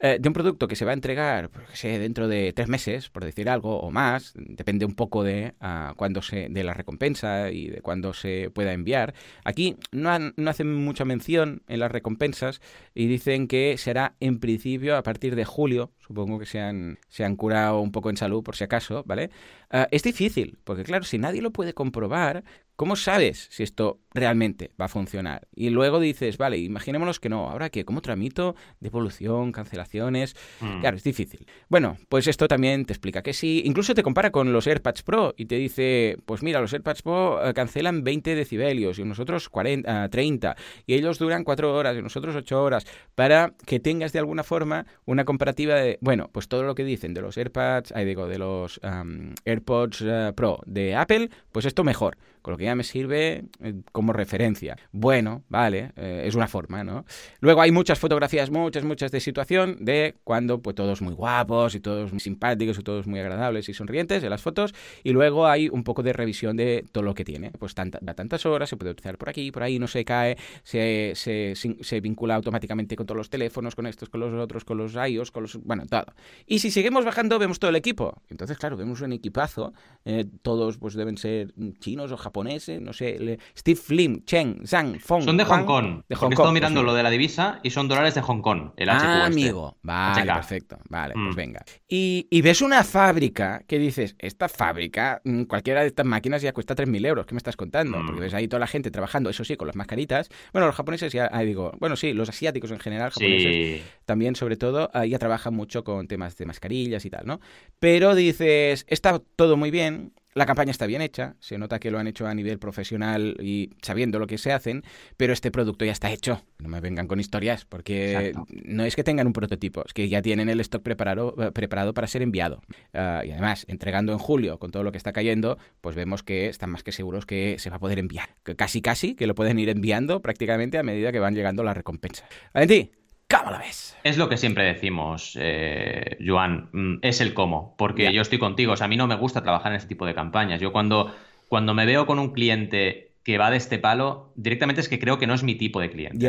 eh, de un producto que se va a entregar, pues, dentro de tres meses, por decir algo, o más, depende un poco de uh, cuándo se, de la recompensa y de cuándo se pueda enviar. Aquí no, han, no hacen mucha mención en las recompensas y dicen que será en principio a partir de julio, supongo que se han, se han curado un poco en salud por si acaso, ¿vale? Uh, es difícil, porque claro, si nadie lo puede comprobar, ¿Cómo sabes si esto realmente va a funcionar? Y luego dices, vale, imaginémonos que no, ¿ahora qué? ¿Cómo tramito devolución, cancelaciones? Mm. Claro, es difícil. Bueno, pues esto también te explica que sí. Incluso te compara con los AirPods Pro y te dice, pues mira, los AirPods Pro eh, cancelan 20 decibelios y nosotros 40, 30 y ellos duran 4 horas y nosotros 8 horas para que tengas de alguna forma una comparativa de, bueno, pues todo lo que dicen de los AirPods, ahí digo, de los um, AirPods uh, Pro de Apple, pues esto mejor con lo que ya me sirve eh, como referencia. Bueno, vale, eh, es una forma, ¿no? Luego hay muchas fotografías, muchas, muchas de situación de cuando pues todos muy guapos y todos muy simpáticos y todos muy agradables y sonrientes en las fotos y luego hay un poco de revisión de todo lo que tiene. Pues tanta, da tantas horas, se puede utilizar por aquí, por ahí, no se cae, se, se, vincula automáticamente con todos los teléfonos, con estos, con los otros, con los iOS, con los... bueno, todo. Y si seguimos bajando vemos todo el equipo. Entonces, claro, vemos un equipazo, eh, todos pues deben ser chinos o japoneses no sé, Steve Lim, Chen, Zhang, Fong. Son de Hong Kong. De Hong Kong. He estado mirando lo de la divisa y son dólares de Hong Kong, el ah, amigo. Vale, perfecto. Vale, pues mm. venga. Y, y, ves una fábrica que dices, esta fábrica, mm, cualquiera de estas máquinas ya cuesta 3.000 euros. ¿Qué me estás contando? Porque mm. ves ahí toda la gente trabajando, eso sí, con las mascaritas. Bueno, los japoneses ya, ahí digo, bueno, sí, los asiáticos en general, japoneses, también sobre todo, ya trabajan mucho con temas de mascarillas y tal, ¿no? Pero dices, está todo muy bien, la campaña está bien hecha, se nota que lo han hecho a nivel profesional y sabiendo lo que se hacen, pero este producto ya está hecho. No me vengan con historias, porque no es que tengan un prototipo, es que ya tienen el stock preparado, eh, preparado para ser enviado. Uh, y además, entregando en julio con todo lo que está cayendo, pues vemos que están más que seguros que se va a poder enviar. Que casi, casi, que lo pueden ir enviando prácticamente a medida que van llegando las recompensas. Valentín, ¿Cómo ves? Es lo que siempre decimos, eh, Joan, mm, es el cómo, porque yo estoy contigo, o sea, a mí no me gusta trabajar en este tipo de campañas. Yo cuando, cuando me veo con un cliente que va de este palo, directamente es que creo que no es mi tipo de cliente.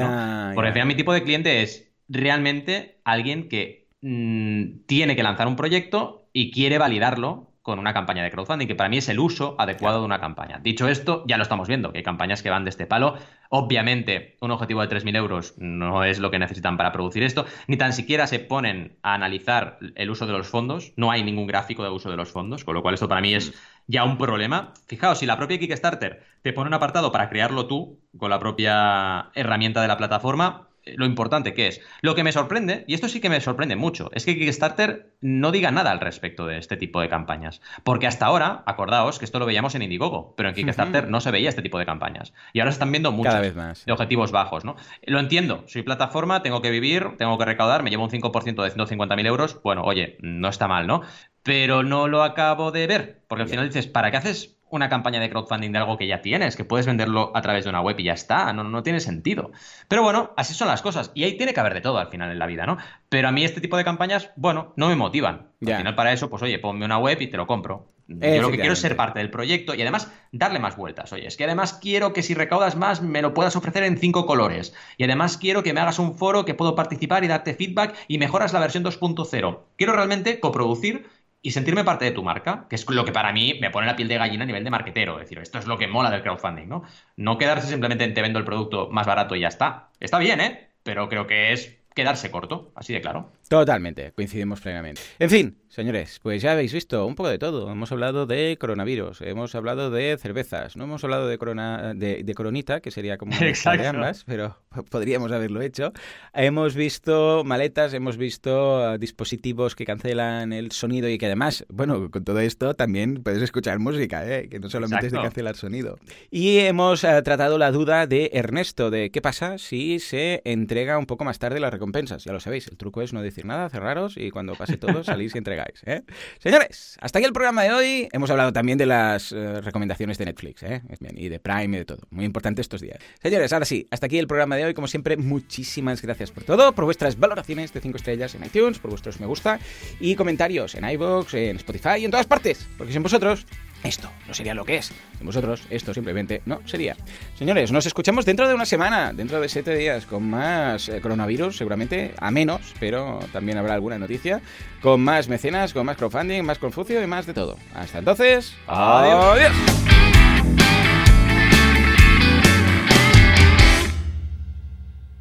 Porque al final mi tipo de cliente es realmente alguien que mm, tiene que lanzar un proyecto y quiere validarlo con una campaña de crowdfunding, que para mí es el uso adecuado de una campaña. Dicho esto, ya lo estamos viendo, que hay campañas que van de este palo. Obviamente, un objetivo de 3.000 euros no es lo que necesitan para producir esto, ni tan siquiera se ponen a analizar el uso de los fondos, no hay ningún gráfico de uso de los fondos, con lo cual esto para mí es ya un problema. Fijaos, si la propia Kickstarter te pone un apartado para crearlo tú con la propia herramienta de la plataforma, lo importante que es. Lo que me sorprende, y esto sí que me sorprende mucho, es que Kickstarter no diga nada al respecto de este tipo de campañas. Porque hasta ahora, acordaos que esto lo veíamos en Indiegogo, pero en Kickstarter no se veía este tipo de campañas. Y ahora se están viendo muchos vez más. de objetivos bajos, ¿no? Lo entiendo, soy plataforma, tengo que vivir, tengo que recaudar, me llevo un 5% de 150.000 euros, bueno, oye, no está mal, ¿no? Pero no lo acabo de ver, porque al final dices, ¿para qué haces una campaña de crowdfunding de algo que ya tienes, que puedes venderlo a través de una web y ya está, no, no tiene sentido. Pero bueno, así son las cosas y ahí tiene que haber de todo al final en la vida, ¿no? Pero a mí este tipo de campañas, bueno, no me motivan. Al final para eso, pues oye, ponme una web y te lo compro. Yo lo que quiero es ser parte del proyecto y además darle más vueltas. Oye, es que además quiero que si recaudas más me lo puedas ofrecer en cinco colores. Y además quiero que me hagas un foro que puedo participar y darte feedback y mejoras la versión 2.0. Quiero realmente coproducir y sentirme parte de tu marca, que es lo que para mí me pone la piel de gallina a nivel de marketero. Es decir, esto es lo que mola del crowdfunding, ¿no? No quedarse simplemente en te vendo el producto más barato y ya está. Está bien, ¿eh? Pero creo que es quedarse corto, así de claro. Totalmente, coincidimos plenamente. En fin, señores, pues ya habéis visto un poco de todo. Hemos hablado de coronavirus, hemos hablado de cervezas, no hemos hablado de, corona, de, coronita, que sería como de ambas, pero podríamos haberlo hecho. Hemos visto maletas, hemos visto uh, dispositivos que cancelan el sonido y que además, bueno, con todo esto también puedes escuchar música, ¿eh? que no solamente es de cancelar sonido. Y hemos uh, tratado la duda de Ernesto, de qué pasa si se entrega un poco más tarde las recompensas. Ya lo sabéis, el truco es no decir nada, cerraros y cuando pase todo salís y entregáis. ¿eh? Señores, hasta aquí el programa de hoy. Hemos hablado también de las eh, recomendaciones de Netflix ¿eh? y de Prime y de todo. Muy importante estos días. Señores, ahora sí, hasta aquí el programa de hoy. Como siempre, muchísimas gracias por todo, por vuestras valoraciones de 5 estrellas en iTunes, por vuestros me gusta y comentarios en iVoox, en Spotify y en todas partes. Porque sin vosotros esto no sería lo que es. Sin vosotros, esto simplemente no sería. Señores, nos escuchamos dentro de una semana, dentro de siete días, con más eh, coronavirus, seguramente, a menos, pero también habrá alguna noticia, con más mecenas, con más crowdfunding, más Confucio y más de todo. Hasta entonces, adiós.